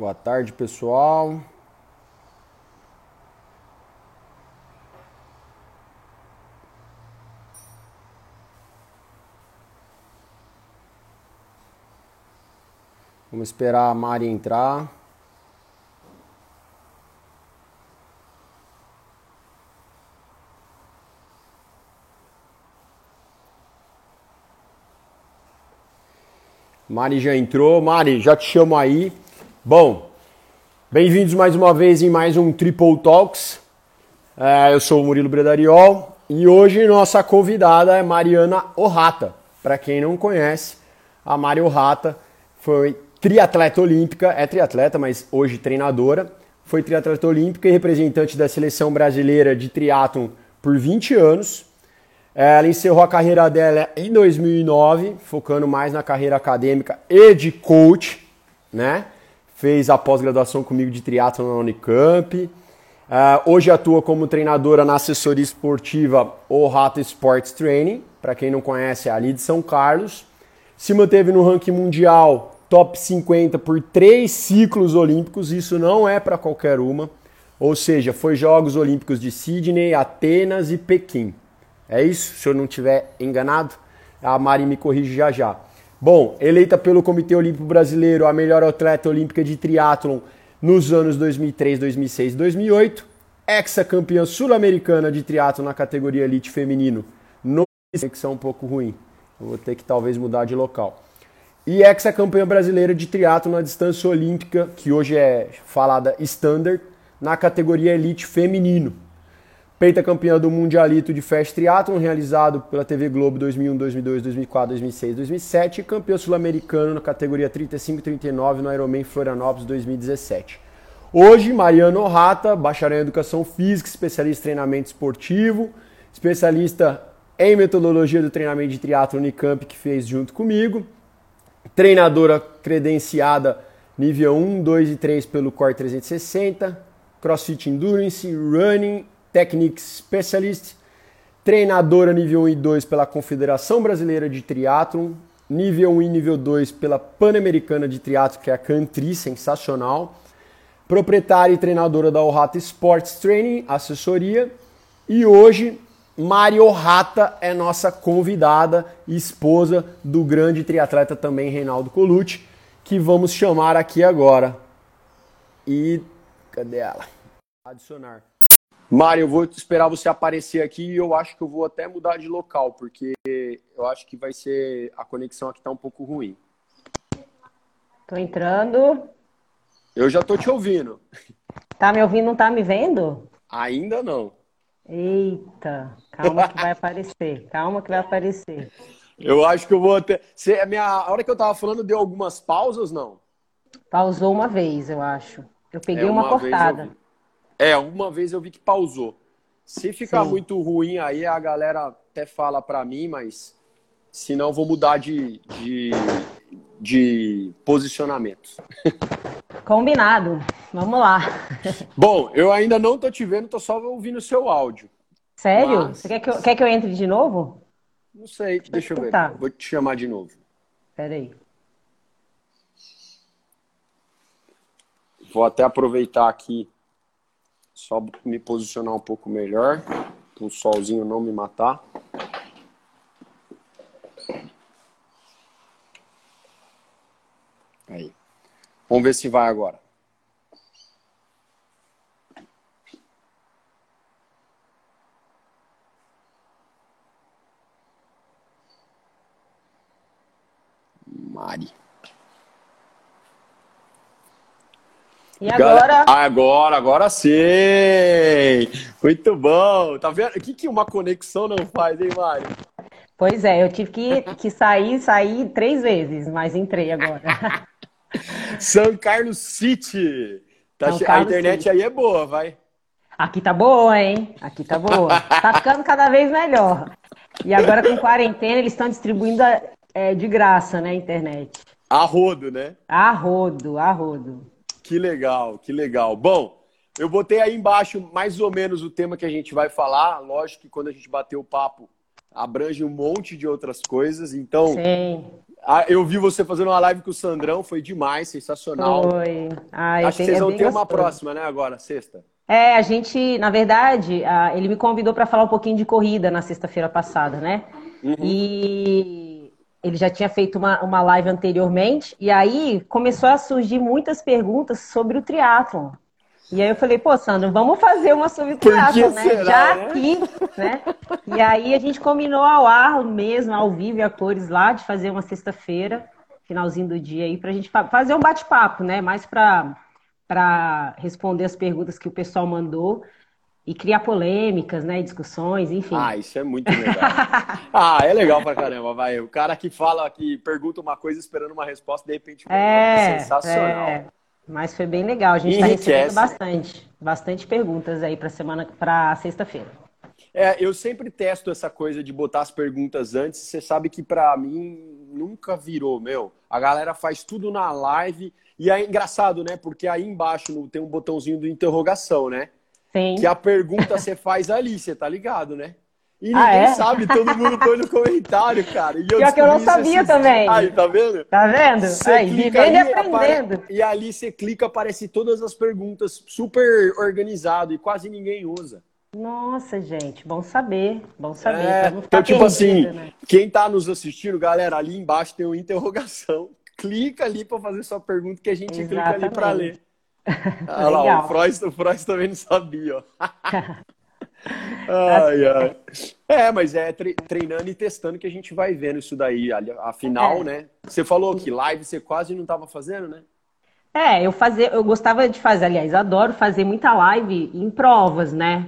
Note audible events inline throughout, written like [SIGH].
Boa tarde, pessoal. Vamos esperar a Mari entrar. Mari já entrou. Mari, já te chamo aí. Bom, bem-vindos mais uma vez em mais um Triple Talks. É, eu sou o Murilo Bredariol e hoje nossa convidada é Mariana Orrata. Para quem não conhece, a Mari Orrata foi triatleta olímpica, é triatleta, mas hoje treinadora. Foi triatleta olímpica e representante da seleção brasileira de triatlon por 20 anos. Ela encerrou a carreira dela em 2009, focando mais na carreira acadêmica e de coach, né? Fez a pós-graduação comigo de triatlo na Unicamp. Uh, hoje atua como treinadora na assessoria esportiva O Rato Sports Training, para quem não conhece, é ali de São Carlos. Se manteve no ranking mundial top 50 por três ciclos olímpicos, isso não é para qualquer uma. Ou seja, foi Jogos Olímpicos de Sydney, Atenas e Pequim. É isso? Se eu não estiver enganado, a Mari me corrige já já. Bom, eleita pelo Comitê Olímpico Brasileiro a melhor atleta olímpica de triatlon nos anos 2003, 2006 e 2008, ex-campeã sul-americana de triatlon na categoria elite feminino. No que um pouco ruim. Vou ter que talvez mudar de local. E ex-campeã brasileira de triatlo na distância olímpica, que hoje é falada standard, na categoria elite feminino. Pentacampeã do Mundialito de Fast Triathlon, realizado pela TV Globo 2001, 2002, 2004, 2006, 2007 e campeão sul-americano na categoria 35 e 39 no Ironman Florianópolis 2017. Hoje, Mariano Rata, bacharel em Educação Física, especialista em treinamento esportivo, especialista em metodologia do treinamento de triatlo Unicamp, que fez junto comigo, treinadora credenciada nível 1, 2 e 3 pelo Core 360, CrossFit Endurance, Running Techniques Specialist, treinadora nível 1 e 2 pela Confederação Brasileira de Triatlon, nível 1 e nível 2 pela Pan-Americana de Triatlon, que é a Country, sensacional, proprietária e treinadora da Ohata Sports Training, assessoria, e hoje Mario Rata é nossa convidada e esposa do grande triatleta também Reinaldo Colucci, que vamos chamar aqui agora. E cadê ela? Adicionar. Mário, eu vou esperar você aparecer aqui e eu acho que eu vou até mudar de local, porque eu acho que vai ser. A conexão aqui tá um pouco ruim. Tô entrando. Eu já tô te ouvindo. Tá me ouvindo, não tá me vendo? Ainda não. Eita, calma que vai [LAUGHS] aparecer. Calma que vai aparecer. Eu acho que eu vou até. Você, a, minha... a hora que eu tava falando, deu algumas pausas, não? Pausou uma vez, eu acho. Eu peguei é, uma, uma cortada. É, uma vez eu vi que pausou. Se ficar Sim. muito ruim aí, a galera até fala para mim, mas se não, vou mudar de, de, de posicionamento. [LAUGHS] Combinado. Vamos lá. Bom, eu ainda não tô te vendo, tô só ouvindo o seu áudio. Sério? Mas... Você quer que, eu, quer que eu entre de novo? Não sei, deixa eu ver. Tá. Vou te chamar de novo. Peraí. Vou até aproveitar aqui só me posicionar um pouco melhor, para o solzinho não me matar. Aí. Vamos ver se vai agora. Mari. E agora? Agora, agora sim! Muito bom! Tá vendo? O que, que uma conexão não faz, hein, Mário? Pois é, eu tive que, que sair, sair três vezes, mas entrei agora. [LAUGHS] São Carlos City! Tá che... Carlos a internet City. aí é boa, vai. Aqui tá boa, hein? Aqui tá boa. Tá ficando cada vez melhor. E agora com quarentena, eles estão distribuindo é, de graça, né, a internet. A rodo, né? A rodo, a rodo. Que legal, que legal. Bom, eu botei aí embaixo mais ou menos o tema que a gente vai falar. Lógico que quando a gente bater o papo, abrange um monte de outras coisas. Então, Sim. Eu vi você fazendo uma live com o Sandrão, foi demais, sensacional. Foi. Ai, Acho que vocês vão ter gostoso. uma próxima, né, agora, sexta. É, a gente, na verdade, ele me convidou para falar um pouquinho de corrida na sexta-feira passada, né? Uhum. E ele já tinha feito uma, uma live anteriormente, e aí começou a surgir muitas perguntas sobre o triatlon. E aí eu falei, pô, Sandro, vamos fazer uma sobre triatlon, né? Será, já né? aqui, né? E aí a gente combinou ao ar mesmo, ao vivo e a cores lá, de fazer uma sexta-feira, finalzinho do dia aí, pra gente fazer um bate-papo, né? Mais pra para responder as perguntas que o pessoal mandou e criar polêmicas, né, discussões, enfim. Ah, isso é muito legal. [LAUGHS] ah, é legal pra caramba, vai. O cara que fala, que pergunta uma coisa esperando uma resposta, de repente é, é sensacional. É. Mas foi bem legal. A gente está recebendo bastante, bastante perguntas aí para semana, para sexta-feira. É, eu sempre testo essa coisa de botar as perguntas antes. Você sabe que para mim nunca virou, meu. A galera faz tudo na live e é engraçado, né? Porque aí embaixo tem um botãozinho de interrogação, né? Sim. Que a pergunta você faz ali, você tá ligado, né? E ah, ninguém é? sabe, todo mundo põe no comentário, cara. E eu Pior que eu não sabia também. Aí, tá vendo? Tá vendo? Você aí, vivendo e aprendendo. Apare... E ali você clica, aparece todas as perguntas super organizado e quase ninguém usa. Nossa, gente, bom saber, bom saber. É, então, tipo perdido, assim, né? quem tá nos assistindo, galera, ali embaixo tem uma interrogação [LAUGHS] clica ali para fazer sua pergunta que a gente Exatamente. clica ali para ler. Olha lá, o Freud, o Freud também não sabia, ó. [LAUGHS] ai, ai. É, mas é treinando e testando que a gente vai vendo isso daí. Afinal, é. né? Você falou que live você quase não estava fazendo, né? É, eu fazer, eu gostava de fazer, aliás, adoro fazer muita live em provas, né?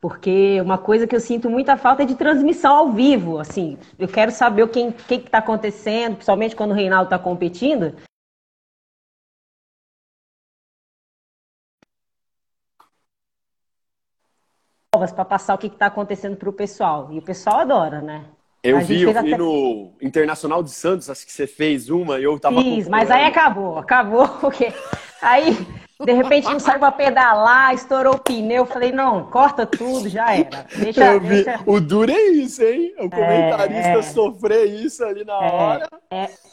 Porque uma coisa que eu sinto muita falta é de transmissão ao vivo. Assim, eu quero saber o que está acontecendo, principalmente quando o Reinaldo está competindo. Para passar o que está acontecendo para o pessoal. E o pessoal adora, né? Eu vi, eu vi até... no Internacional de Santos, acho que você fez uma, eu tava. Fiz, mas aí acabou, acabou, [LAUGHS] porque aí de repente não saiu para pedalar, estourou o pneu. Falei, não, corta tudo, já era. Deixa, eu vi. Deixa... O duro é isso, hein? O comentarista é, é... sofrer isso ali na é, hora.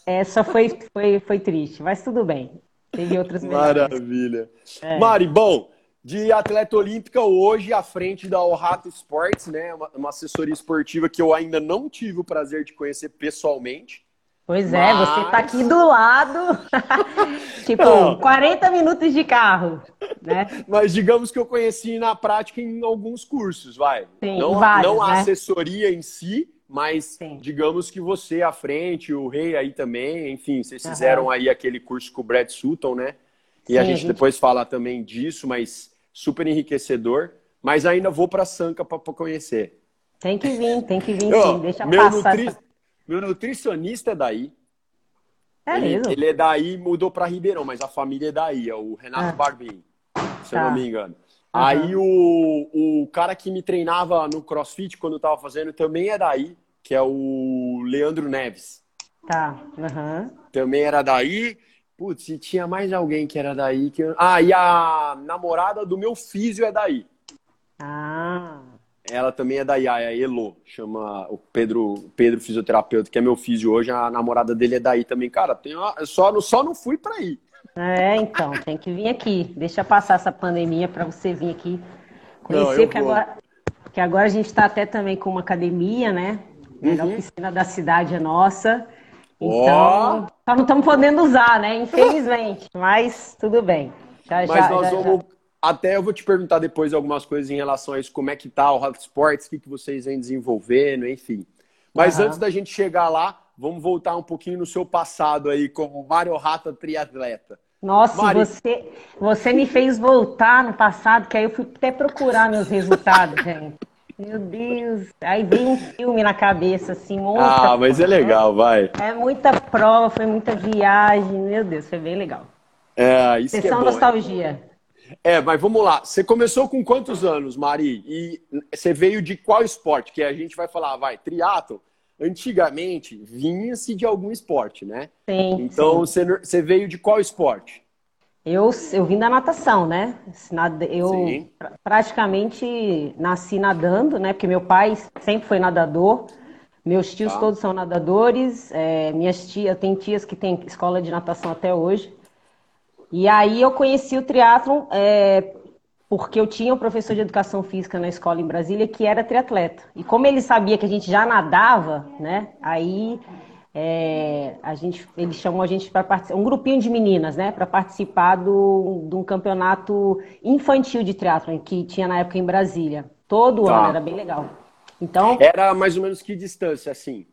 É, só foi, foi, foi triste, mas tudo bem. Teve outras Maravilha. É. Mari, bom, de atleta olímpica hoje à frente da Orrato Sports, né? Uma, uma assessoria esportiva que eu ainda não tive o prazer de conhecer pessoalmente. Pois Mas... é, você está aqui do lado, [LAUGHS] tipo, não. 40 minutos de carro, né? Mas digamos que eu conheci na prática em alguns cursos, vai. Sim, não, vários, não a né? assessoria em si, mas Sim. digamos que você à frente, o Rei aí também, enfim, vocês fizeram uhum. aí aquele curso com o Brad Sutton, né? E Sim, a, gente a gente depois fala também disso, mas super enriquecedor. Mas ainda vou para Sanca para conhecer. Tem que vir, tem que vir [LAUGHS] sim. Deixa meu passar. Nutri... Meu nutricionista é daí. É ele, mesmo? Ele é daí, mudou para Ribeirão, mas a família é daí, é o Renato ah. Barbim, se tá. eu não me engano. Uhum. Aí o, o cara que me treinava no CrossFit quando eu tava fazendo também é daí, que é o Leandro Neves. Tá. Uhum. Também era daí. Putz, e tinha mais alguém que era daí. Que... Ah, e a namorada do meu físio é daí. Ah. Ela também é da IAE, a Elo, chama o Pedro, Pedro fisioterapeuta, que é meu físio hoje, a namorada dele é daí também. Cara, tem uma, só, só não fui para ir. É, então, tem que vir aqui. Deixa passar essa pandemia para você vir aqui conhecer, que, agora, que agora a gente está até também com uma academia, né? Uhum. A oficina da cidade é nossa. Então, oh. não estamos podendo usar, né? Infelizmente. [LAUGHS] Mas tudo bem. Já, Mas já, nós já, vamos até eu vou te perguntar depois algumas coisas em relação a isso, como é que tá o Hot Sports, o que, que vocês vêm desenvolvendo, enfim. Mas uhum. antes da gente chegar lá, vamos voltar um pouquinho no seu passado aí como Mário Rata triatleta. Nossa, Mari... você, você me fez voltar no passado, que aí eu fui até procurar meus resultados, [LAUGHS] gente. Meu Deus, aí vem um filme na cabeça, assim, muita Ah, mas é legal, vai. É muita prova, foi muita viagem, meu Deus, foi bem legal. É, isso Sessão que é bom. nostalgia. É, mas vamos lá. Você começou com quantos anos, Mari? E você veio de qual esporte? Que a gente vai falar, vai, triatlo. Antigamente, vinha-se de algum esporte, né? Sim. Então, sim. Você, você veio de qual esporte? Eu, eu vim da natação, né? Eu praticamente nasci nadando, né? Porque meu pai sempre foi nadador. Meus tios tá. todos são nadadores, é, minhas tias, tem tias que têm escola de natação até hoje. E aí eu conheci o triatlon é, porque eu tinha um professor de educação física na escola em Brasília que era triatleta. E como ele sabia que a gente já nadava, né? Aí é, a gente, ele chamou a gente para participar, um grupinho de meninas, né, para participar do, de um campeonato infantil de triatlon que tinha na época em Brasília. Todo tá. ano, era bem legal. Então era mais ou menos que distância assim?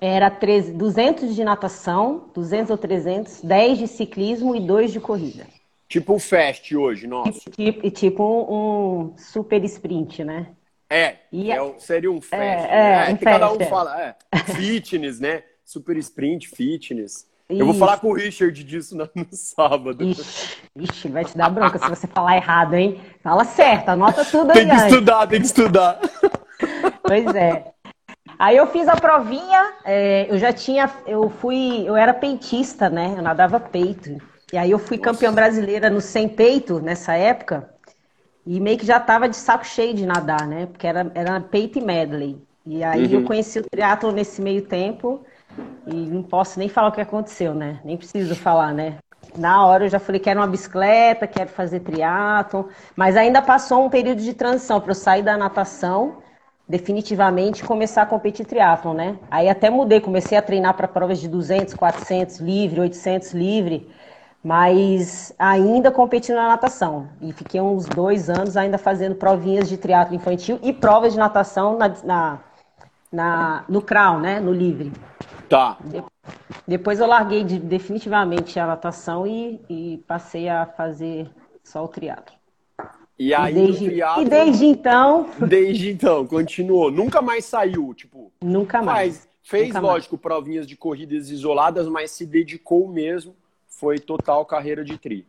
Era 13, 200 de natação, 200 ou 300, 10 de ciclismo e 2 de corrida. Tipo o Fast hoje, nosso. Tipo, tipo um, um super sprint, né? É, é, seria um Fast. É, né? é, um cada um é. fala, é, fitness, né? [LAUGHS] Super sprint, fitness. Eu vou falar com o Richard disso no, no sábado. Ixi, Ixi, vai te dar bronca se você falar errado, hein? Fala certo, anota tudo aí. Tem que estudar, tem que estudar. Pois é. Aí eu fiz a provinha, é, eu já tinha, eu fui, eu era peitista, né? Eu nadava peito. E aí eu fui Nossa. campeã brasileira no sem peito nessa época. E meio que já tava de saco cheio de nadar, né? Porque era, era peito e medley. E aí uhum. eu conheci o triatlo nesse meio tempo. E não posso nem falar o que aconteceu, né? Nem preciso falar, né? Na hora eu já falei que era uma bicicleta, quero fazer triatlon, mas ainda passou um período de transição para eu sair da natação definitivamente começar a competir triatlon, né? Aí até mudei, comecei a treinar para provas de 200, 400 livre, 800 livre, mas ainda competindo na natação. E fiquei uns dois anos ainda fazendo provinhas de triatlo infantil e provas de natação na, na, na no crawl, né? No livre. Tá. Depois eu larguei de, definitivamente a natação e, e passei a fazer só o triatlo. E aí, e desde, triatlo, e desde então. Desde então, continuou. Nunca mais saiu, tipo. Nunca mais. fez, nunca lógico, mais. provinhas de corridas isoladas, mas se dedicou mesmo. Foi total carreira de tri.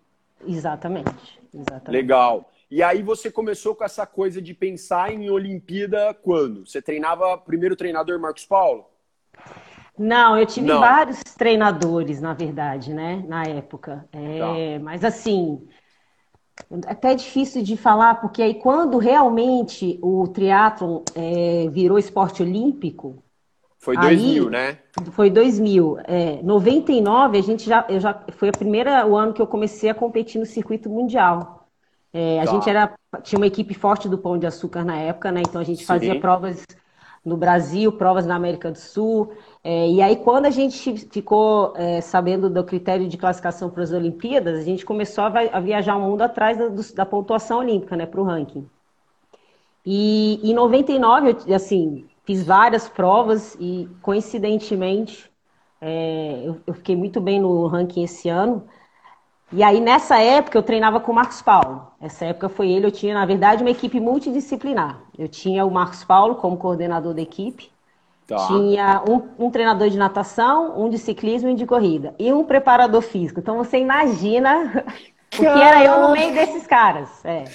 Exatamente. Exatamente. Legal. E aí você começou com essa coisa de pensar em Olimpíada quando? Você treinava primeiro treinador Marcos Paulo? Não, eu tive Não. vários treinadores, na verdade, né, na época. É, tá. Mas assim, é até difícil de falar, porque aí quando realmente o triatlon é, virou esporte olímpico... Foi 2000, aí, né? Foi 2000. É, 99, a gente já, eu já... Foi a primeira, o ano que eu comecei a competir no circuito mundial. É, a tá. gente era, tinha uma equipe forte do Pão de Açúcar na época, né? Então a gente Sim. fazia provas no Brasil, provas na América do Sul. É, e aí, quando a gente ficou é, sabendo do critério de classificação para as Olimpíadas, a gente começou a, viajar o mundo atrás da, da pontuação olímpica, né, para o ranking. E em 99, eu, assim, fiz várias provas e, coincidentemente, é, eu, eu fiquei muito bem no ranking esse ano. E aí, nessa época, eu treinava com o Marcos Paulo. Essa época foi ele, eu tinha, na verdade, uma equipe multidisciplinar. Eu tinha o Marcos Paulo como coordenador da equipe, tá. tinha um, um, treinador de natação, um de ciclismo e de corrida, e um preparador físico. Então, você imagina [LAUGHS] o que era eu no meio desses caras. É.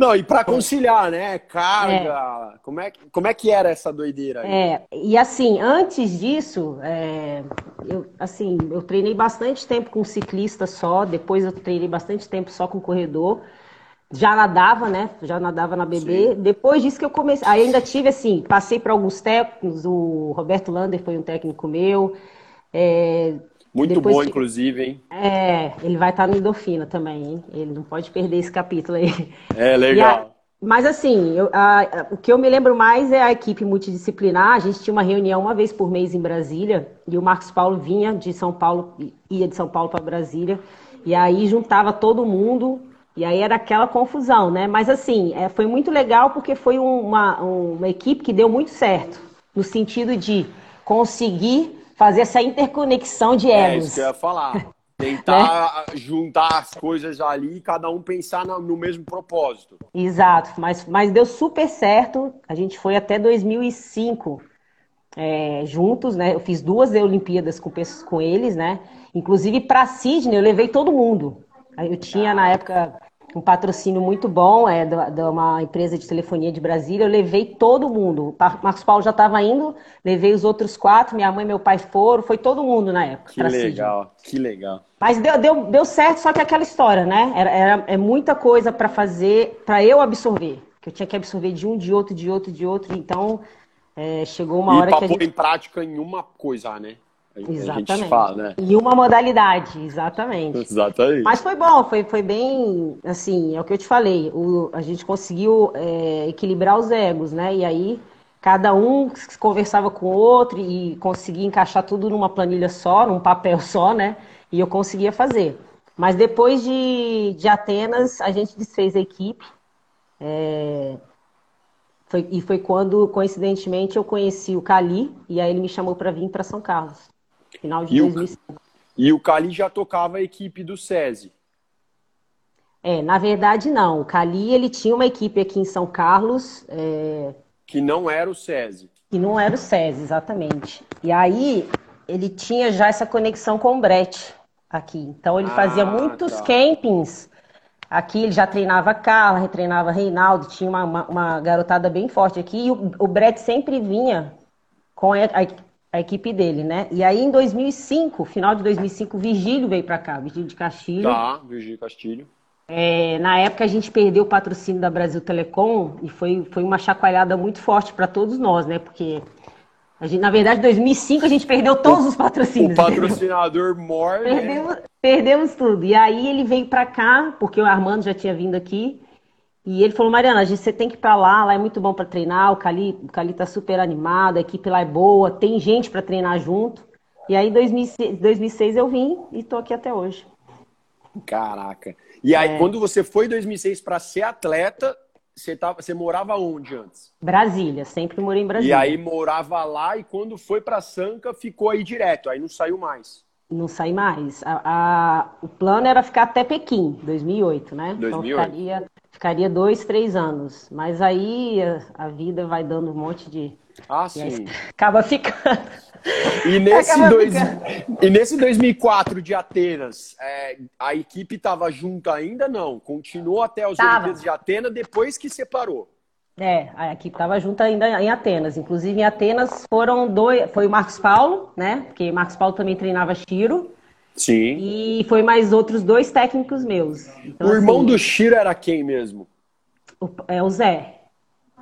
Não, e para conciliar, né? Carga. É. Como, é, como é que era essa doideira aí? É, e assim, antes disso, é, eu, assim, eu treinei bastante tempo com ciclista só, depois eu treinei bastante tempo só com corredor. Já nadava, né? Já nadava na BB. Sim. Depois disso que eu comecei. Aí ainda tive, assim, passei para alguns técnicos. O Roberto Lander foi um técnico meu. É, muito Depois, bom, inclusive, hein? É, ele vai estar no Endorfina também, hein? Ele não pode perder esse capítulo aí. É, legal. A, mas assim, eu, a, o que eu me lembro mais é a equipe multidisciplinar. A gente tinha uma reunião uma vez por mês em Brasília e o Marcos Paulo vinha de São Paulo, ia de São Paulo para Brasília, e aí juntava todo mundo, e aí era aquela confusão, né? Mas assim, é, foi muito legal porque foi uma, uma equipe que deu muito certo, no sentido de conseguir fazer essa interconexão de egos. É isso que eu ia falar. [LAUGHS] Tentar né? juntar as coisas ali e cada um pensar no mesmo propósito. Exato, mas, mas deu super certo. A gente foi até 2005 é, juntos, né? Eu fiz duas Olimpíadas com, com eles, né? Inclusive para Sydney eu levei todo mundo. Eu tinha na época um patrocínio muito bom, é de uma empresa de telefonia de Brasília. Eu levei todo mundo. O Marcos Paulo já estava indo, levei os outros quatro, minha mãe e meu pai foram, foi todo mundo na época. Que legal, que legal. Mas deu, deu, deu certo, só que aquela história, né? Era, era é muita coisa para fazer, para eu absorver. Que eu tinha que absorver de um, de outro, de outro, de outro. Então, é, chegou uma e hora que a gente... em prática em uma coisa, né? Exatamente. A gente fala, né? Em uma modalidade, exatamente. [LAUGHS] Exatamente. Mas foi bom, foi, foi bem, assim, é o que eu te falei, o, a gente conseguiu é, equilibrar os egos, né? E aí cada um conversava com o outro e conseguia encaixar tudo numa planilha só, num papel [LAUGHS] só, né? E eu conseguia fazer. Mas depois de, de Atenas, a gente desfez a equipe. É, foi, e foi quando, coincidentemente, eu conheci o Cali, e aí ele me chamou para vir para São Carlos. Final de e 2005. O, e o Cali já tocava a equipe do SESI. É, na verdade não. O Cali ele tinha uma equipe aqui em São Carlos. É... Que não era o SESI. Que não era o SESI, exatamente. E aí ele tinha já essa conexão com o Brett aqui. Então ele ah, fazia muitos tá. campings. Aqui ele já treinava Carla, retreinava Reinaldo, tinha uma, uma, uma, garotada bem forte aqui. E o, o Brett sempre vinha com a, a, a equipe dele, né? E aí em 2005, final de 2005, Virgílio veio para cá, Virgílio de Castilho. Tá, Virgílio Castilho. É, na época a gente perdeu o patrocínio da Brasil Telecom e foi, foi uma chacoalhada muito forte para todos nós, né? Porque a gente, na verdade, em 2005 a gente perdeu todos os patrocínios. O patrocinador morre. Né? Perdemos, perdemos tudo. E aí ele veio para cá, porque o Armando já tinha vindo aqui. E ele falou, Mariana, a gente, você tem que ir para lá, lá é muito bom para treinar, o Cali, o Cali tá super animado, a equipe lá é boa, tem gente para treinar junto. E aí, em 2006, 2006 eu vim e tô aqui até hoje. Caraca. E aí, é. quando você foi em 2006 para ser atleta, você, tava, você morava onde antes? Brasília, sempre morei em Brasília. E aí morava lá e quando foi para Sanca ficou aí direto, aí não saiu mais. Não saí mais. A, a, o plano era ficar até Pequim, 2008, né? 2008. Então ficaria, ficaria dois, três anos. Mas aí a, a vida vai dando um monte de. Ah, sim. Acaba ficando. E nesse, dois, e nesse 2004 de Atenas, é, a equipe estava junta ainda? Não. Continuou até os tava. Olimpíadas de Atenas depois que separou. É, a equipe estava junta ainda em Atenas. Inclusive, em Atenas foram dois. Foi o Marcos Paulo, né? Porque o Marcos Paulo também treinava Chiro. Sim. E foi mais outros dois técnicos meus. Então, o irmão assim, do Chiro era quem mesmo? O, é o Zé.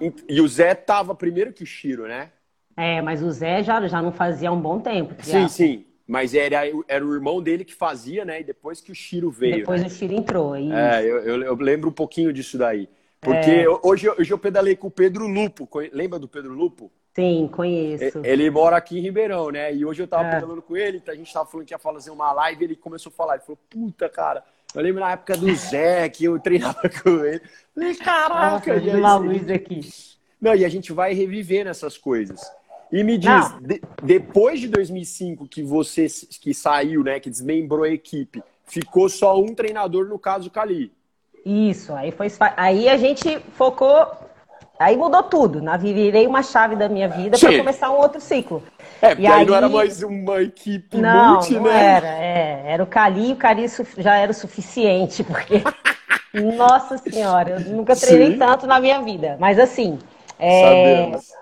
E, e o Zé tava primeiro que o Chiro, né? É, mas o Zé já, já não fazia um bom tempo. Sim, sim. Mas era, era o irmão dele que fazia, né? E depois que o Chiro veio. Depois né? o Chiro entrou. Isso. É, eu, eu, eu, lembro um pouquinho disso daí. Porque é. hoje, hoje eu pedalei com o Pedro Lupo. Lembra do Pedro Lupo? Sim, conheço. Ele mora aqui em Ribeirão, né? E hoje eu tava é. pedalando com ele, a gente tava falando que ia fazer uma live, ele começou a falar, ele falou, puta, cara, eu lembro na época do Zé, que eu treinava [LAUGHS] com ele. Falei, caraca, Nossa, uma luz aqui. Não, e a gente vai revivendo essas coisas. E me diz, de, depois de 2005 que você que saiu, né, que desmembrou a equipe, ficou só um treinador no caso Cali. Isso, aí foi aí a gente focou, aí mudou tudo, na virei uma chave da minha vida para começar um outro ciclo. É, porque e aí, aí não era mais uma equipe não, multi, não né? Era, é, era o Cali e o Cali já era o suficiente, porque [LAUGHS] nossa senhora, eu nunca treinei Sim. tanto na minha vida, mas assim, é, Sabemos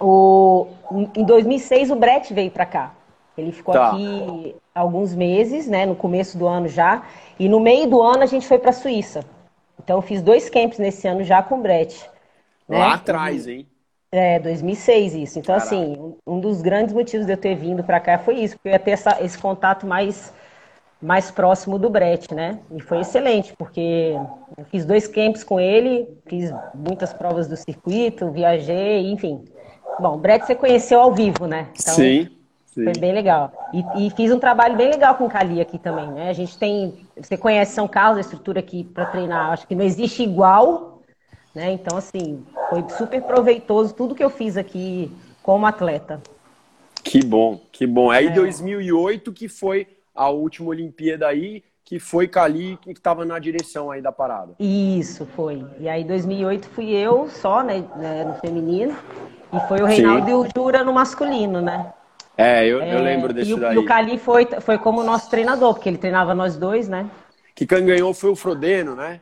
o, em 2006 o Brett veio para cá. Ele ficou tá. aqui alguns meses, né, no começo do ano já, e no meio do ano a gente foi para a Suíça. Então eu fiz dois camps nesse ano já com o Brett. Né? Lá atrás, hein? É, 2006 isso. Então Caraca. assim, um dos grandes motivos de eu ter vindo para cá foi isso, porque eu ia ter essa, esse contato mais mais próximo do Brett, né? E foi excelente, porque eu fiz dois camps com ele, fiz muitas provas do circuito, viajei, enfim, Bom, o Brett você conheceu ao vivo, né? Então, sim, sim. Foi bem legal. E, e, fiz um trabalho bem legal com o Cali aqui também, né? A gente tem. Você conhece São Carlos, a estrutura aqui para treinar, acho que não existe igual, né? Então, assim, foi super proveitoso tudo que eu fiz aqui como atleta. Que bom, que bom. Aí, é. 2008 que foi a última Olimpíada aí, que foi Cali que estava na direção aí da parada. Isso, foi. E aí, 2008 fui eu só, né, né no feminino. E foi o Reinaldo Sim. e o Jura no masculino, né? É, eu, é, eu lembro desse e o, daí. E o Cali foi, foi como nosso treinador, porque ele treinava nós dois, né? Que quem ganhou foi o Frodeno, né?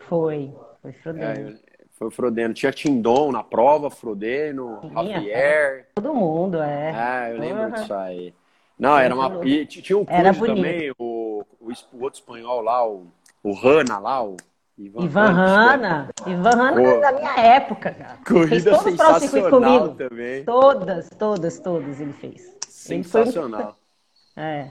Foi, foi o Frodeno. É, foi o Frodeno. Tinha Tindon na prova, Frodeno, Tinha, Javier. Todo mundo, é. É, eu lembro uhum. disso aí. Não, era uma. E tinha o Cruz também, o, o, o, outro espanhol lá, o, o Rana lá, o Ivan, Ivan Hanna. Ivan Hanna é da minha época, cara. Corrida fez todos os próximos comigo. Também. Todas, todas, todas ele fez. Sensacional. Ele [LAUGHS] É.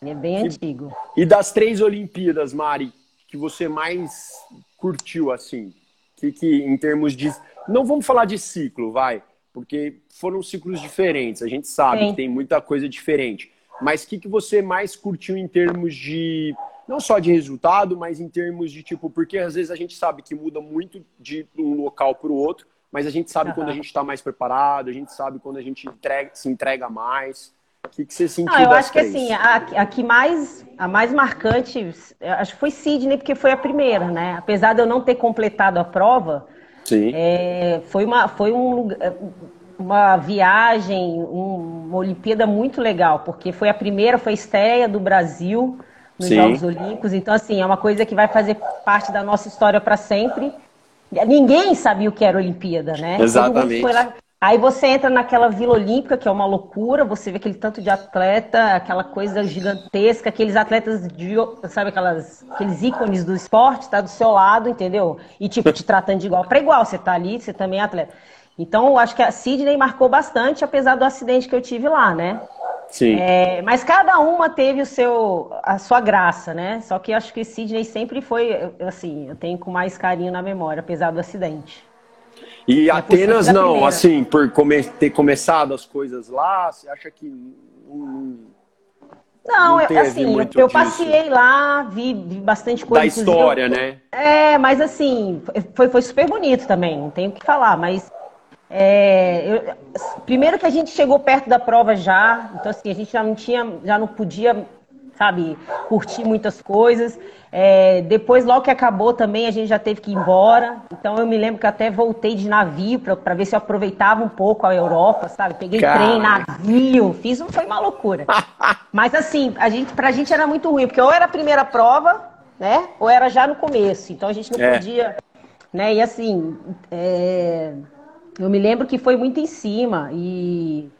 Ele é bem e, antigo. E das três Olimpíadas, Mari, que você mais curtiu, assim? Que, que em termos de. Não vamos falar de ciclo, vai, porque foram ciclos diferentes. A gente sabe Sim. que tem muita coisa diferente. Mas o que, que você mais curtiu em termos de não só de resultado, mas em termos de tipo, porque às vezes a gente sabe que muda muito de um local para o outro, mas a gente sabe uhum. quando a gente está mais preparado, a gente sabe quando a gente entrega, se entrega mais. O que, que você sentiu? Não, eu acho três? que assim, a, a, que mais, a mais marcante, acho que foi Sydney, porque foi a primeira, né? Apesar de eu não ter completado a prova, Sim. É, foi, uma, foi um, uma viagem, um, uma Olimpíada muito legal, porque foi a primeira, foi a estreia do Brasil nos Sim. Jogos Olímpicos. Então, assim, é uma coisa que vai fazer parte da nossa história para sempre. Ninguém sabia o que era Olimpíada, né? Exatamente. Aí você entra naquela Vila Olímpica, que é uma loucura, você vê aquele tanto de atleta, aquela coisa gigantesca, aqueles atletas de, sabe, aquelas, aqueles ícones do esporte, tá do seu lado, entendeu? E tipo, te tratando de igual para igual, você tá ali, você também é atleta. Então, eu acho que a Sidney marcou bastante, apesar do acidente que eu tive lá, né? Sim. É, mas cada uma teve o seu, a sua graça, né? Só que acho que Sidney sempre foi, assim, eu tenho com mais carinho na memória, apesar do acidente. E Atenas não, primeira. assim, por come ter começado as coisas lá, você acha que não, não eu, assim, eu, eu passei lá, vi, vi, bastante coisa. Da história, né? É, mas assim, foi, foi super bonito também, não tenho o que falar, mas é, eu, primeiro que a gente chegou perto da prova já, então assim, a gente já não tinha, já não podia, sabe, curtir muitas coisas. É, depois, logo que acabou também, a gente já teve que ir embora. Então eu me lembro que até voltei de navio para ver se eu aproveitava um pouco a Europa, sabe? Peguei trem, navio, fiz, foi uma loucura. [LAUGHS] Mas assim, a gente, pra gente era muito ruim, porque ou era a primeira prova, né? Ou era já no começo. Então a gente não é. podia, né? E assim, é eu me lembro que foi muito em cima e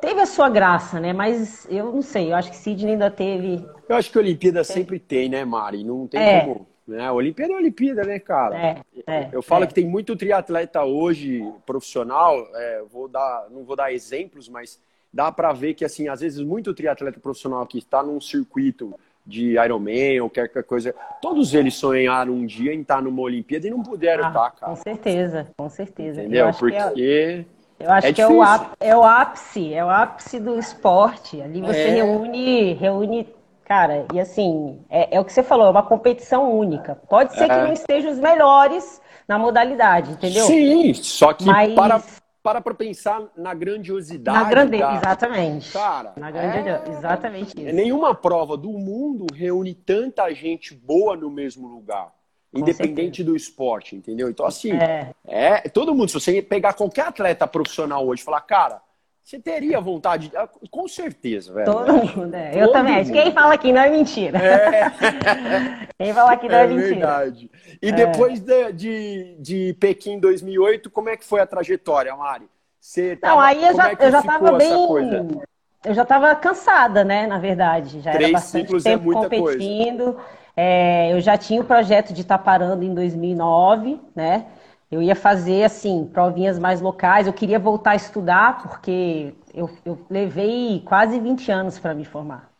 teve a sua graça, né? Mas eu não sei, eu acho que Sidney ainda teve. Eu acho que a Olimpíada sempre tem, né, Mari? Não tem é. como. Né? A Olimpíada é a Olimpíada, né, cara? É, é, eu falo é. que tem muito triatleta hoje profissional. É, vou dar, não vou dar exemplos, mas dá para ver que assim, às vezes muito triatleta profissional que está num circuito de Ironman ou qualquer coisa. Todos eles sonharam um dia em estar numa Olimpíada e não puderam ah, estar, cara. Com certeza, com certeza. Entendeu? Porque. Eu acho é que é o, é o ápice, é o ápice do esporte. Ali você é... reúne, reúne, cara, e assim, é, é, o que você falou, é uma competição única. Pode ser é... que não estejam os melhores na modalidade, entendeu? Sim, só que Mas... para para para pensar na grandiosidade. Na grandeza, exatamente. Cara, na grandeza, é... exatamente isso. Nenhuma prova do mundo reúne tanta gente boa no mesmo lugar. Independente do esporte, entendeu? Então, assim, é. é. todo mundo, se você pegar qualquer atleta profissional hoje e falar, cara, você teria vontade, ah, com certeza, velho. Todo mundo, é. Todo eu também. Mundo. Quem fala aqui não é mentira. É. [LAUGHS] Quem fala aqui não é, é mentira. Verdade. E é. depois de, de, de, Pequim 2008, como é que foi a trajetória, Mari? Você tava, não, aí eu já, é eu já tava bem. Eu já tava cansada, né? Na verdade. Já Três era bastante é tempo é competindo. É, eu já tinha o projeto de estar parando em 2009, né? Eu ia fazer, assim, provinhas mais locais. Eu queria voltar a estudar, porque eu, eu levei quase 20 anos para me formar.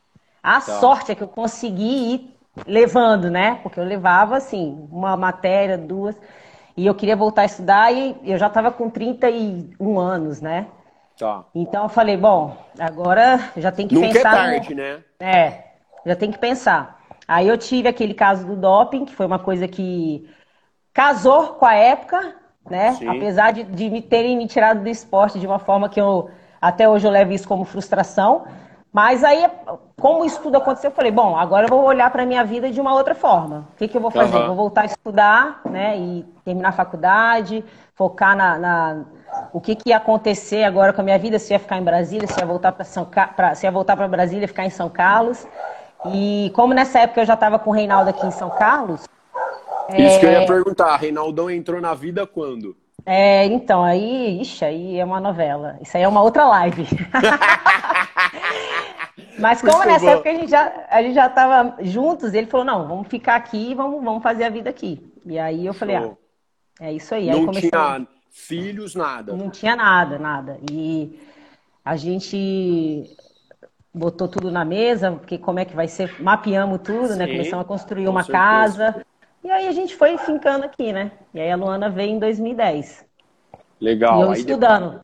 A tá. sorte é que eu consegui ir levando, né? Porque eu levava, assim, uma matéria, duas. E eu queria voltar a estudar e eu já estava com 31 anos, né? Tá. Então eu falei, bom, agora já tem que Nunca pensar. é tarde, no... né? É, já tem que pensar. Aí eu tive aquele caso do doping, que foi uma coisa que casou com a época, né? Sim. Apesar de, de me terem me tirado do esporte de uma forma que eu até hoje eu levo isso como frustração. Mas aí, como isso tudo aconteceu, eu falei, bom, agora eu vou olhar para a minha vida de uma outra forma. O que, que eu vou fazer? Uhum. Vou voltar a estudar, né? E terminar a faculdade, focar na, na, o que, que ia acontecer agora com a minha vida, se ia ficar em Brasília, se ia voltar para São pra, se ia voltar para Brasília, ficar em São Carlos. E como nessa época eu já estava com o Reinaldo aqui em São Carlos, isso é... que eu ia é. perguntar, Reinaldão entrou na vida quando? É, então, aí, ixi, aí é uma novela. Isso aí é uma outra live. [LAUGHS] Mas como Muito nessa bom. época a gente, já, a gente já tava juntos, ele falou, não, vamos ficar aqui e vamos, vamos fazer a vida aqui. E aí eu falei, ah, é isso aí. Não aí comecei... tinha filhos, nada. Não tinha nada, nada. E a gente botou tudo na mesa, porque como é que vai ser, mapeamos tudo, né? Sim, né? Começamos a construir uma certeza. casa. E aí a gente foi fincando aqui, né? E aí a Luana veio em 2010. Legal. E eu aí estudando. Depois...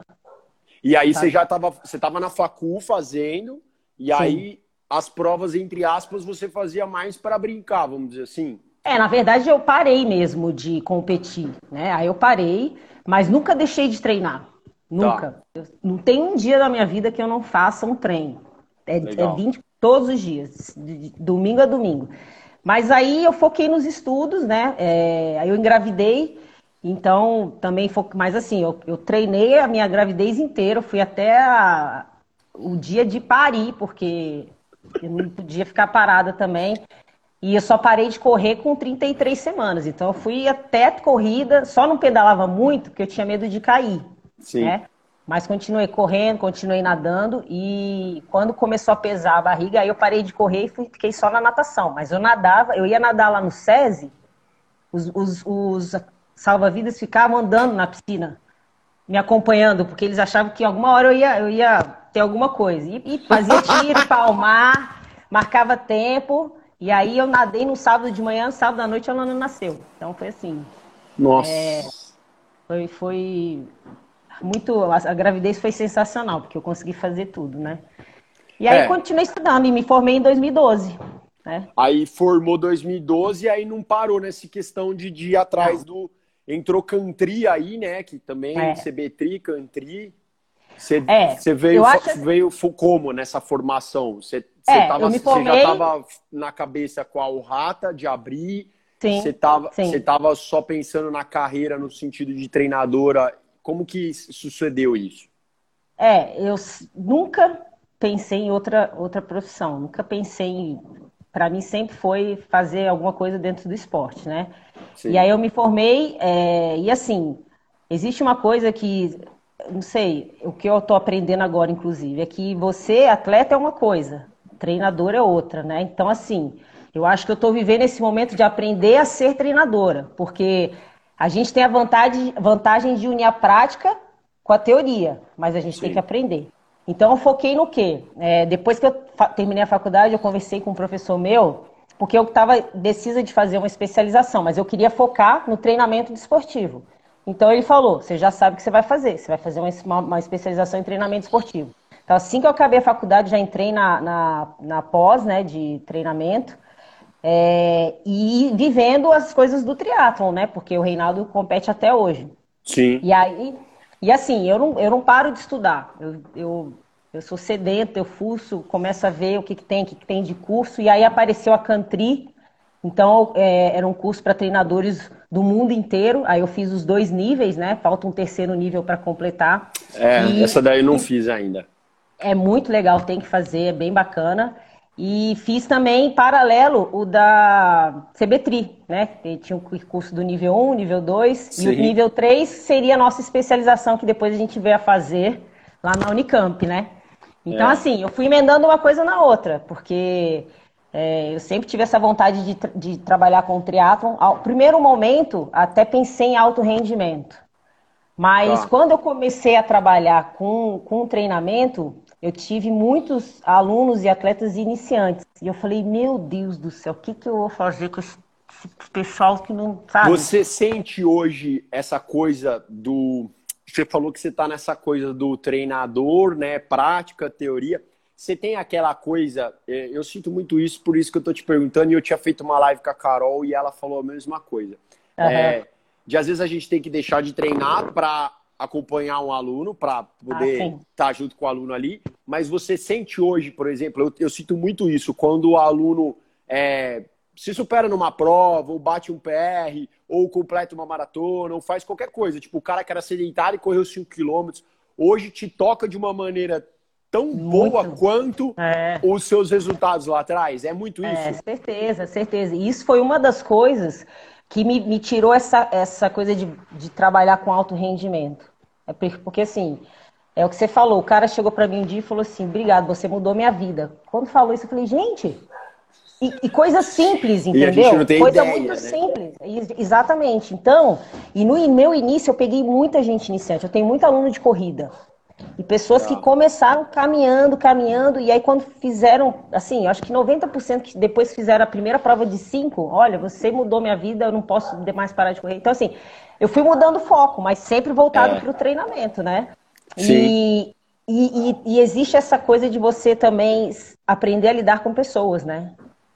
E aí você já estava, você tava na facul fazendo, e Sim. aí as provas entre aspas você fazia mais para brincar, vamos dizer assim. É, na verdade eu parei mesmo de competir, né? Aí eu parei, mas nunca deixei de treinar. Nunca. Tá. Não tem um dia da minha vida que eu não faça um treino. É, é 20 todos os dias, de domingo a domingo. Mas aí eu foquei nos estudos, né? É, aí eu engravidei, então também foquei. Mas assim, eu, eu treinei a minha gravidez inteira, fui até a, o dia de parir, porque eu não podia ficar parada também. E eu só parei de correr com 33 semanas. Então eu fui até corrida, só não pedalava muito, porque eu tinha medo de cair. Sim. Né? Mas continuei correndo, continuei nadando e quando começou a pesar a barriga, aí eu parei de correr e fiquei só na natação. Mas eu nadava, eu ia nadar lá no SESI, os, os, os salva-vidas ficavam andando na piscina, me acompanhando, porque eles achavam que alguma hora eu ia, eu ia ter alguma coisa. E, e fazia tiro, [LAUGHS] palmar, marcava tempo. E aí eu nadei no sábado de manhã, sábado à noite ela não nasceu. Então foi assim. Nossa. É, foi, foi muito. A, a, gravidez foi sensacional, porque eu consegui fazer tudo, né? E aí é. continuei estudando e me formei em 2012. Né? Aí formou 2012 e aí não parou nessa questão de, de ir atrás do. Entrou Cantri aí, né? Que também é. CBTRI, Cantri. Você, é, você veio, acho... veio como nessa formação? Você, é, tava, formei... já estava na cabeça com a Rata de abrir? Sim, você estava só pensando na carreira no sentido de treinadora como que sucedeu isso? É, eu nunca pensei em outra, outra profissão, nunca pensei em. Para mim sempre foi fazer alguma coisa dentro do esporte, né? Sim. E aí eu me formei, é, e assim, existe uma coisa que, não sei, o que eu estou aprendendo agora, inclusive, é que você, atleta, é uma coisa, treinador é outra, né? Então, assim, eu acho que eu estou vivendo esse momento de aprender a ser treinadora, porque a gente tem a vantagem, vantagem de unir a prática com a teoria, mas a gente Sim. tem que aprender. Então eu foquei no quê? É, depois que eu terminei a faculdade, eu conversei com um professor meu, porque eu estava decisa de fazer uma especialização, mas eu queria focar no treinamento desportivo. Então ele falou: você já sabe o que você vai fazer, você vai fazer uma, uma especialização em treinamento esportivo. Então, assim que eu acabei a faculdade, já entrei na, na, na pós né, de treinamento. É, e vivendo as coisas do triatlon, né? Porque o Reinaldo compete até hoje. Sim. E aí, e assim, eu não, eu não paro de estudar. Eu, eu, eu sou sedento, eu fuço, começo a ver o que, que tem, o que, que tem de curso. E aí apareceu a Cantri. Então, é, era um curso para treinadores do mundo inteiro. Aí eu fiz os dois níveis, né? Falta um terceiro nível para completar. É, e, essa daí eu não fiz ainda. É muito legal, tem que fazer, é bem bacana. E fiz também, paralelo, o da CBTRI, né? tinha um curso do nível 1, nível 2, Sim. e o nível 3 seria a nossa especialização, que depois a gente veio a fazer lá na Unicamp, né? Então, é. assim, eu fui emendando uma coisa na outra, porque é, eu sempre tive essa vontade de, de trabalhar com o triatlon. Ao primeiro momento, até pensei em alto rendimento. Mas ah. quando eu comecei a trabalhar com, com treinamento, eu tive muitos alunos e atletas iniciantes. E eu falei, meu Deus do céu, o que, que eu vou fazer com esse pessoal que não sabe? Você sente hoje essa coisa do. Você falou que você está nessa coisa do treinador, né? Prática, teoria. Você tem aquela coisa, é, eu sinto muito isso, por isso que eu tô te perguntando, e eu tinha feito uma live com a Carol e ela falou a mesma coisa. Uhum. É, de às vezes a gente tem que deixar de treinar para acompanhar um aluno para poder ah, estar tá junto com o aluno ali, mas você sente hoje, por exemplo, eu, eu sinto muito isso, quando o aluno é, se supera numa prova, ou bate um PR, ou completa uma maratona, ou faz qualquer coisa, tipo o cara que era sedentário e correu 5 km, hoje te toca de uma maneira tão muito. boa quanto é. os seus resultados lá atrás. É muito é, isso. É, certeza, certeza. E isso foi uma das coisas que me, me tirou essa, essa coisa de, de trabalhar com alto rendimento. É porque, assim, É o que você falou. O cara chegou para mim um dia e falou assim: Obrigado, você mudou minha vida. Quando falou isso, eu falei: Gente, e, e coisa simples, entendeu? coisa ideia, muito né? simples. Exatamente. Então, e no meu início eu peguei muita gente iniciante. Eu tenho muito aluno de corrida. E pessoas que começaram caminhando, caminhando, e aí quando fizeram, assim, acho que 90% que depois fizeram a primeira prova de 5, olha, você mudou minha vida, eu não posso mais parar de correr. Então, assim, eu fui mudando o foco, mas sempre voltado é. para o treinamento, né? Sim. E, e, e, existe essa coisa de você também aprender a lidar com pessoas, né?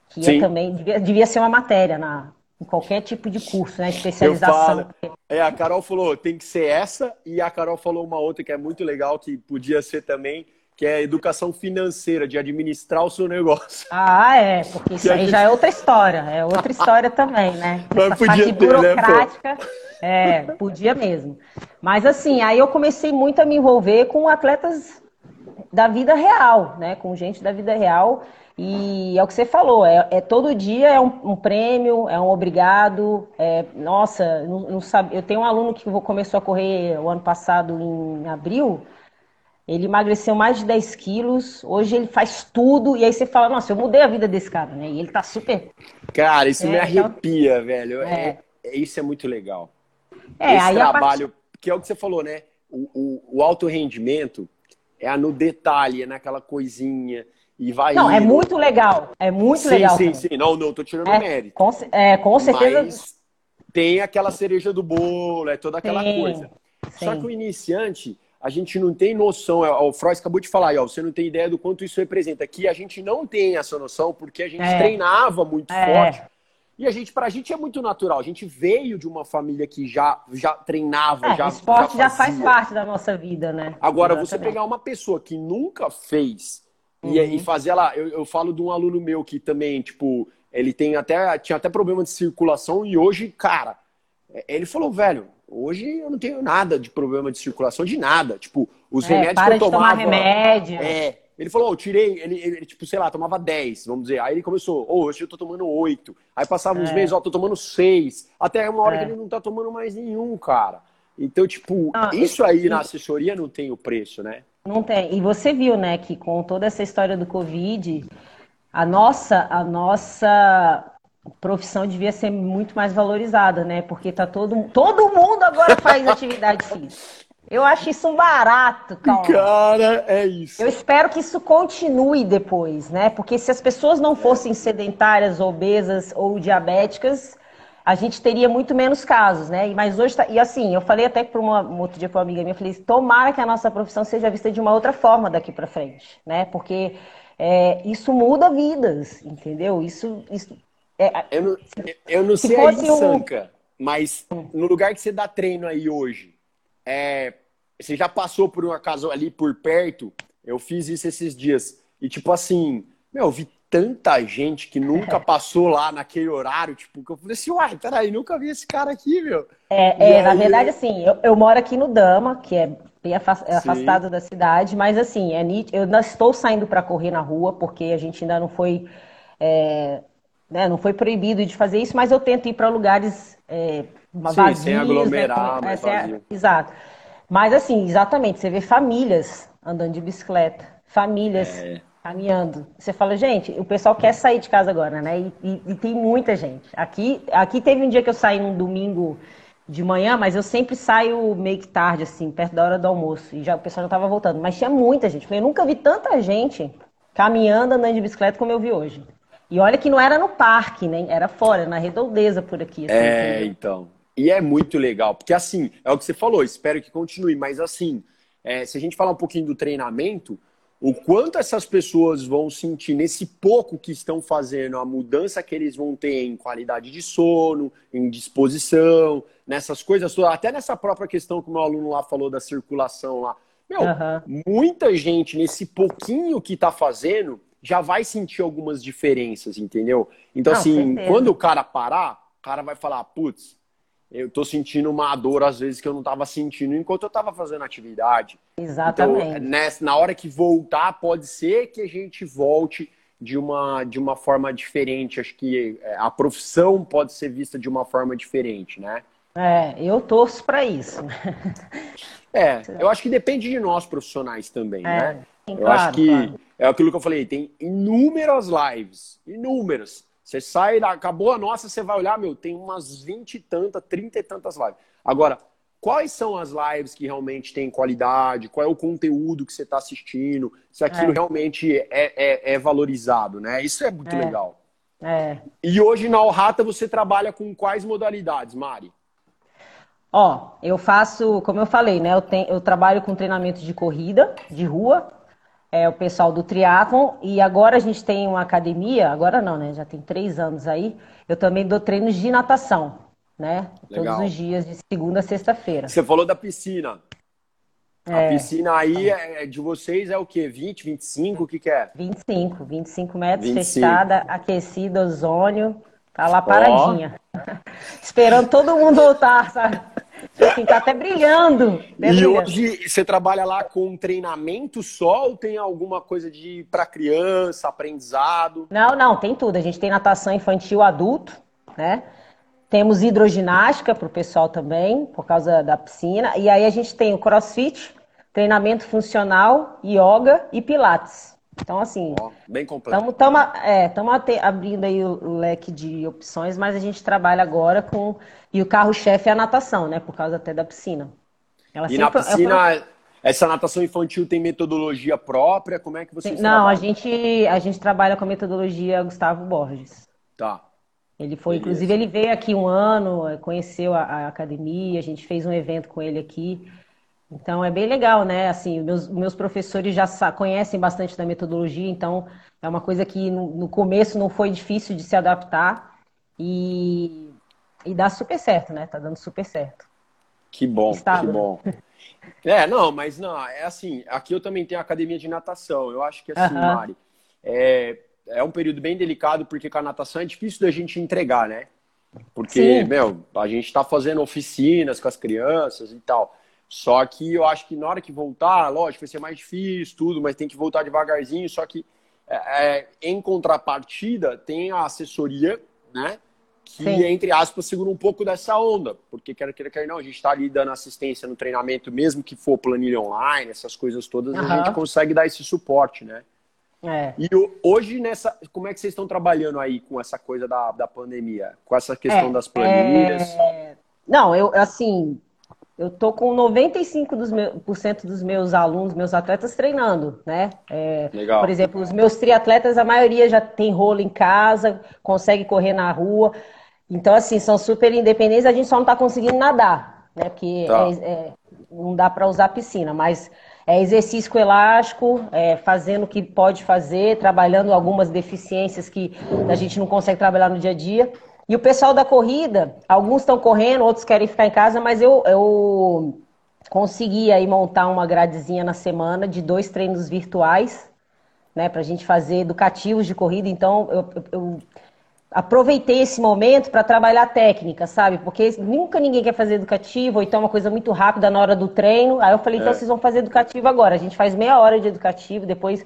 Que é também devia, devia ser uma matéria na, em qualquer tipo de curso, né? Especialização. É, a Carol falou, tem que ser essa, e a Carol falou uma outra que é muito legal, que podia ser também, que é educação financeira, de administrar o seu negócio. Ah, é, porque isso aí gente... já é outra história, é outra história também, né? [LAUGHS] Mas Essa podia parte ter, né, burocrática, né, é, podia mesmo. Mas assim, aí eu comecei muito a me envolver com atletas da vida real, né? Com gente da vida real. E é o que você falou, é, é todo dia é um, um, prêmio, é um obrigado. É, nossa, não, não sabe, eu tenho um aluno que começou a correr o ano passado, em abril. Ele emagreceu mais de 10 quilos, hoje ele faz tudo, e aí você fala, nossa, eu mudei a vida desse cara, né? E ele tá super. Cara, isso é, me então arrepia, então... velho. É. é. isso é muito legal. É, Esse trabalho, part... que é o que você falou, né? O, o, o alto rendimento é no detalhe, é naquela coisinha e vai. Não, é indo. é muito legal. É muito sim, legal. Sim, sim, sim. Não, não, tô tirando é, mérito. Com, é, com certeza. Mas tem aquela cereja do bolo, é toda aquela sim, coisa. Sim. Só que o iniciante, a gente não tem noção. É, o Freud acabou de falar aí, ó, você não tem ideia do quanto isso representa. Aqui a gente não tem essa noção porque a gente é. treinava muito é. forte. E a gente, pra gente é muito natural. A gente veio de uma família que já, já treinava, é, já. O esporte já, já, faz parte da nossa vida, né? Agora, Exatamente. você pegar uma pessoa que nunca fez Uhum. E, e fazer lá, eu, eu falo de um aluno meu que também, tipo, ele tem até, tinha até problema de circulação e hoje, cara, é, ele falou, velho, hoje eu não tenho nada de problema de circulação, de nada. Tipo, os é, remédios que eu tomava. Tomar remédio. É. Ele falou, oh, eu tirei, ele, ele, tipo, sei lá, tomava 10, vamos dizer. Aí ele começou, oh, hoje eu tô tomando 8. Aí passava uns é. meses, ó, oh, tô tomando 6. Até uma hora é. que ele não tá tomando mais nenhum, cara. Então, tipo, isso aí e... na assessoria não tem o preço, né? Não tem. E você viu, né, que com toda essa história do Covid, a nossa, a nossa profissão devia ser muito mais valorizada, né? Porque tá todo, todo mundo agora faz [LAUGHS] atividade física. Eu acho isso um barato, calma. Cara, é isso. Eu espero que isso continue depois, né? Porque se as pessoas não fossem sedentárias, obesas ou diabéticas, a gente teria muito menos casos, né? Mas hoje tá... E assim, eu falei até para uma um outro dia para uma amiga minha, eu falei, tomara que a nossa profissão seja vista de uma outra forma daqui para frente, né? Porque é, isso muda vidas, entendeu? Isso. isso é... eu, não, eu não sei aí, um... Sanca, mas no lugar que você dá treino aí hoje, é, você já passou por um acaso ali por perto? Eu fiz isso esses dias. E tipo assim, meu, eu vi tanta gente que nunca passou lá naquele horário, tipo, que eu falei assim, uai, peraí, nunca vi esse cara aqui, meu. É, é na verdade, assim, eu, eu, moro aqui no Dama, que é bem é afastado Sim. da cidade, mas assim, é eu ainda estou saindo para correr na rua, porque a gente ainda não foi. É, né, não foi proibido de fazer isso, mas eu tento ir para lugares é, vazios. Sim, sem aglomerar, né, é, Exato. Mas assim, exatamente, você vê famílias andando de bicicleta, famílias é caminhando. Você fala, gente, o pessoal quer sair de casa agora, né? E, e, e, tem muita gente. Aqui, aqui teve um dia que eu saí um domingo de manhã, mas eu sempre saio meio que tarde, assim, perto da hora do almoço. E já o pessoal já estava voltando. Mas tinha muita gente. Eu nunca vi tanta gente caminhando, andando de bicicleta como eu vi hoje. E olha que não era no parque, né? Era fora, na redondeza por aqui. Assim, é, entendeu? então. E é muito legal, porque assim, é o que você falou, espero que continue, mas assim, é, se a gente falar um pouquinho do treinamento, o quanto essas pessoas vão sentir nesse pouco que estão fazendo, a mudança que eles vão ter em qualidade de sono, em disposição, nessas coisas todas, até nessa própria questão que o meu aluno lá falou da circulação lá. Meu, uhum. muita gente nesse pouquinho que está fazendo já vai sentir algumas diferenças, entendeu? Então, assim, quando o cara parar, o cara vai falar, putz, eu tô sentindo uma dor às vezes que eu não estava sentindo enquanto eu estava fazendo atividade. Exatamente. Então, nessa, na hora que voltar, pode ser que a gente volte de uma, de uma forma diferente. Acho que é, a profissão pode ser vista de uma forma diferente, né? É, eu torço para isso. É, [LAUGHS] eu acho que depende de nós profissionais também, É, né? sim, Eu claro, acho que claro. é aquilo que eu falei, tem inúmeras lives, inúmeras. Você sai, acabou a nossa, você vai olhar, meu, tem umas 20 e tantas, 30 e tantas lives. Agora, quais são as lives que realmente têm qualidade? Qual é o conteúdo que você está assistindo? Se aquilo É. realmente é, é, é valorizado, né? Isso é muito É. legal. É. E hoje na Alrata você trabalha com quais modalidades, Mari? Ó, eu faço, como eu falei, né? Eu, tenho, eu trabalho com treinamento de corrida, de rua, é o pessoal do triatlon, e agora a gente tem uma academia, agora não, né? Já tem três anos aí. Eu também dou treinos de natação, né? Legal. Todos os dias, de segunda a sexta-feira. Você falou da piscina. A É. piscina aí é, de vocês é o quê? 20, 25? O que, que é? 25, 25 metros, 25. fechada, aquecida, ozônio, tá lá paradinha. [LAUGHS] Esperando todo mundo voltar, sabe? Assim, tá até brilhando. até E brilhando. hoje você trabalha lá com treinamento só ou tem alguma coisa de para criança, aprendizado? Não, não, tem tudo. A gente tem natação infantil adulto, né? Temos hidroginástica para o pessoal também, por causa da piscina. E aí a gente tem o crossfit, treinamento funcional, yoga e pilates. Então, assim, Ó, bem completo. estamos é, abrindo aí o leque de opções, mas a gente trabalha agora com. E o carro-chefe é a natação, né? Por causa até da piscina. Ela E na sempre- é piscina, essa natação infantil tem metodologia própria? Como é que vocês Não, a gente, a gente trabalha com a metodologia Gustavo Borges. Tá. Ele foi, Beleza. inclusive, ele veio aqui um ano, conheceu a, a academia, a gente fez um evento com ele aqui. Então é bem legal, né? Assim, meus, meus professores já conhecem bastante da metodologia, então é uma coisa que no, no começo não foi difícil de se adaptar e, e dá super certo, né? Tá dando super certo. Que bom, que bom. [LAUGHS] É, não, mas não, é assim, aqui eu também tenho academia de natação. Eu acho que assim. Mari, é, é um período bem delicado, porque com a natação é difícil da gente entregar, né? Porque, Sim. meu, a gente tá fazendo oficinas com as crianças e tal. Só que eu acho que na hora que voltar, lógico, vai ser mais difícil, tudo, mas tem que voltar devagarzinho. Só que, é, é, em contrapartida, tem a assessoria, né? Que, Sim. entre aspas, segura um pouco dessa onda. Porque, quer queira, quer não, a gente está ali dando assistência no treinamento, mesmo que for planilha online, essas coisas todas, a Aham. gente consegue dar esse suporte, né? É. E hoje, nessa, como é que vocês estão trabalhando aí com essa coisa da, da pandemia? Com essa questão É, das planilhas? é, Não, eu, assim, eu tô com 95% dos, meu, por cento dos meus alunos, meus atletas treinando, né? É, Legal. Por exemplo, os meus triatletas, a maioria já tem rolo em casa, consegue correr na rua. Então, assim, são super independentes, a gente só não tá conseguindo nadar, né? Porque Tá. é- é- não dá para usar piscina, mas é exercício com elástico, é, fazendo o que pode fazer, trabalhando algumas deficiências que a gente não consegue trabalhar no dia a dia. E o pessoal da corrida, alguns estão correndo, outros querem ficar em casa, mas eu, eu consegui aí montar uma gradezinha na semana de dois treinos virtuais, né, para a gente fazer educativos de corrida. Então, eu, eu- aproveitei esse momento para trabalhar técnica, sabe? Porque nunca ninguém quer fazer educativo, ou então uma coisa muito rápida na hora do treino. Aí eu falei, então É. vocês vão fazer educativo agora. A gente faz meia hora de educativo, depois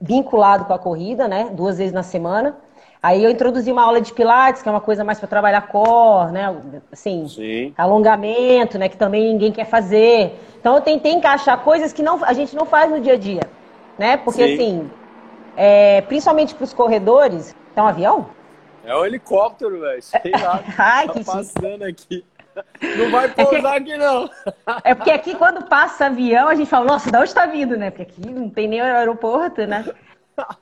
vinculado com a corrida, né? Duas vezes na semana. Aí eu introduzi uma aula de pilates, que é uma coisa mais para trabalhar core, né? Assim, Sim. alongamento, né? Que também ninguém quer fazer. Então eu tentei encaixar coisas que não, a gente não faz no dia a dia, né? Porque Sim. assim, é, principalmente para os corredores, é um avião? É um helicóptero, velho. Sei lá. [LAUGHS] Ai, tá que passando aqui. Não vai pousar aqui, não. [LAUGHS] É porque aqui quando passa avião a gente fala, nossa, da onde está vindo, né? Porque aqui não tem nem aeroporto, né?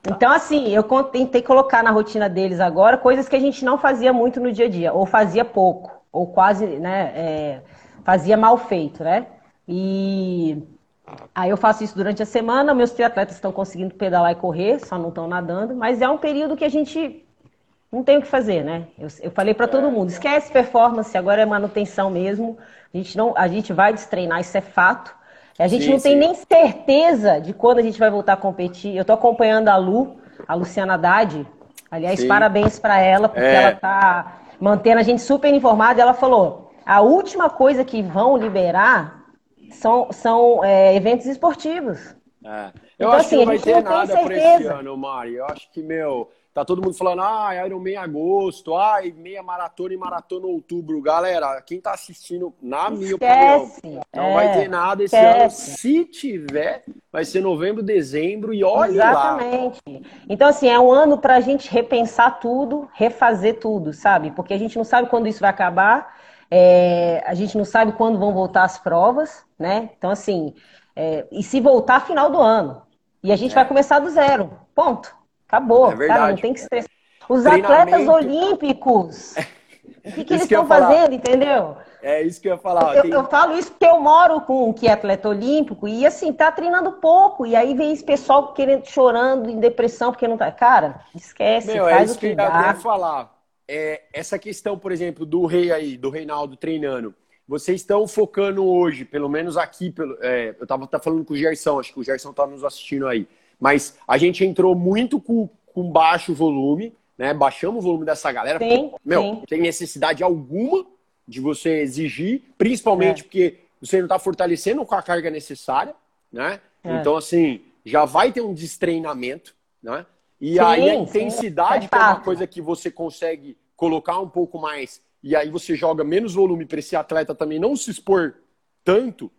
Então assim, eu tentei colocar na rotina deles agora coisas que a gente não fazia muito no dia a dia, ou fazia pouco, ou quase, né? é, fazia mal feito, né? E Aí eu faço isso durante a semana, meus triatletas estão conseguindo pedalar e correr, só não estão nadando, mas é um período que a gente não tem o que fazer, né? Eu, eu falei para todo mundo, esquece performance, agora é manutenção mesmo. A gente não, a gente vai destreinar, isso é fato. A gente Sim, não tem sim. nem certeza de quando a gente vai voltar a competir. Eu tô acompanhando a Lu, a Luciana Haddad. Aliás, Sim. parabéns para ela, porque É. ela tá mantendo a gente super informada. Ela falou: a última coisa que vão liberar são, são é, eventos esportivos. É. Eu Então, acho assim, que não vai ter nada por esse certeza. ano, Mari. Eu acho que, meu, Tá todo mundo falando, ah, Iron Man agosto, ai, meia maratona e maratona outubro. Galera, quem tá assistindo, na minha Esquece. opinião, não é, vai ter nada esse esquece. ano. Se tiver, vai ser novembro, dezembro e olha Exatamente. lá. Então, assim, é um ano pra gente repensar tudo, refazer tudo, sabe? Porque a gente não sabe quando isso vai acabar, é, a gente não sabe quando vão voltar as provas, né? Então, assim, é, e se voltar final do ano. E a gente é. vai começar do zero. Ponto. Acabou. É verdade. Cara, não tem que estressar. Os atletas olímpicos. [LAUGHS] o que, que eles estão fazendo, entendeu? É isso que eu ia falar. Eu, tem... eu, falo isso porque eu moro com um que é atleta olímpico e assim, tá treinando pouco. E aí vem esse pessoal querendo, chorando em depressão porque não tá. Cara, esquece. Meu, é isso que, que eu ia falar. É, essa questão, por exemplo, do rei aí, do Reinaldo treinando. Vocês estão focando hoje, pelo menos aqui, pelo, é, eu estava tá falando com o Gerson, acho que o Gerson está nos assistindo aí. Mas a gente entrou muito com, com baixo volume, né? Baixamos o volume dessa galera. Sim, porque, meu, sim. tem necessidade alguma de você exigir, principalmente é. porque você não está fortalecendo com a carga necessária, né? É. Então, assim, já vai ter um destreinamento, né? E sim, aí a intensidade, que é uma coisa que você consegue colocar um pouco mais, e aí você joga menos volume para esse atleta também não se expor tanto,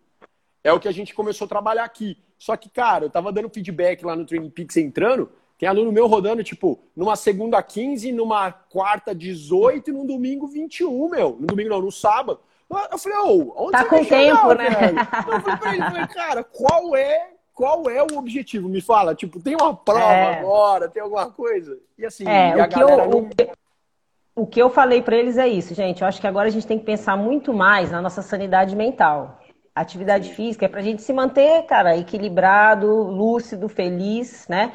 é o que a gente começou a trabalhar aqui. Só que, cara, eu tava dando feedback lá no Training Peaks entrando, tem aluno meu rodando, tipo, numa segunda 15, numa quarta 18 e num domingo 21, meu. No domingo não, no sábado. Eu falei, ô, onde tá você com tempo, chegar, né? Velho? Eu falei pra ele, falei, cara, qual é, qual é o objetivo? Me fala, tipo, tem uma prova é. agora, tem alguma coisa? E assim, é, e a galera eu, não... o, que, o que eu falei para eles é isso, gente. Eu acho que agora a gente tem que pensar muito mais na nossa sanidade mental. Atividade física é para a gente se manter, cara, equilibrado, lúcido, feliz, né?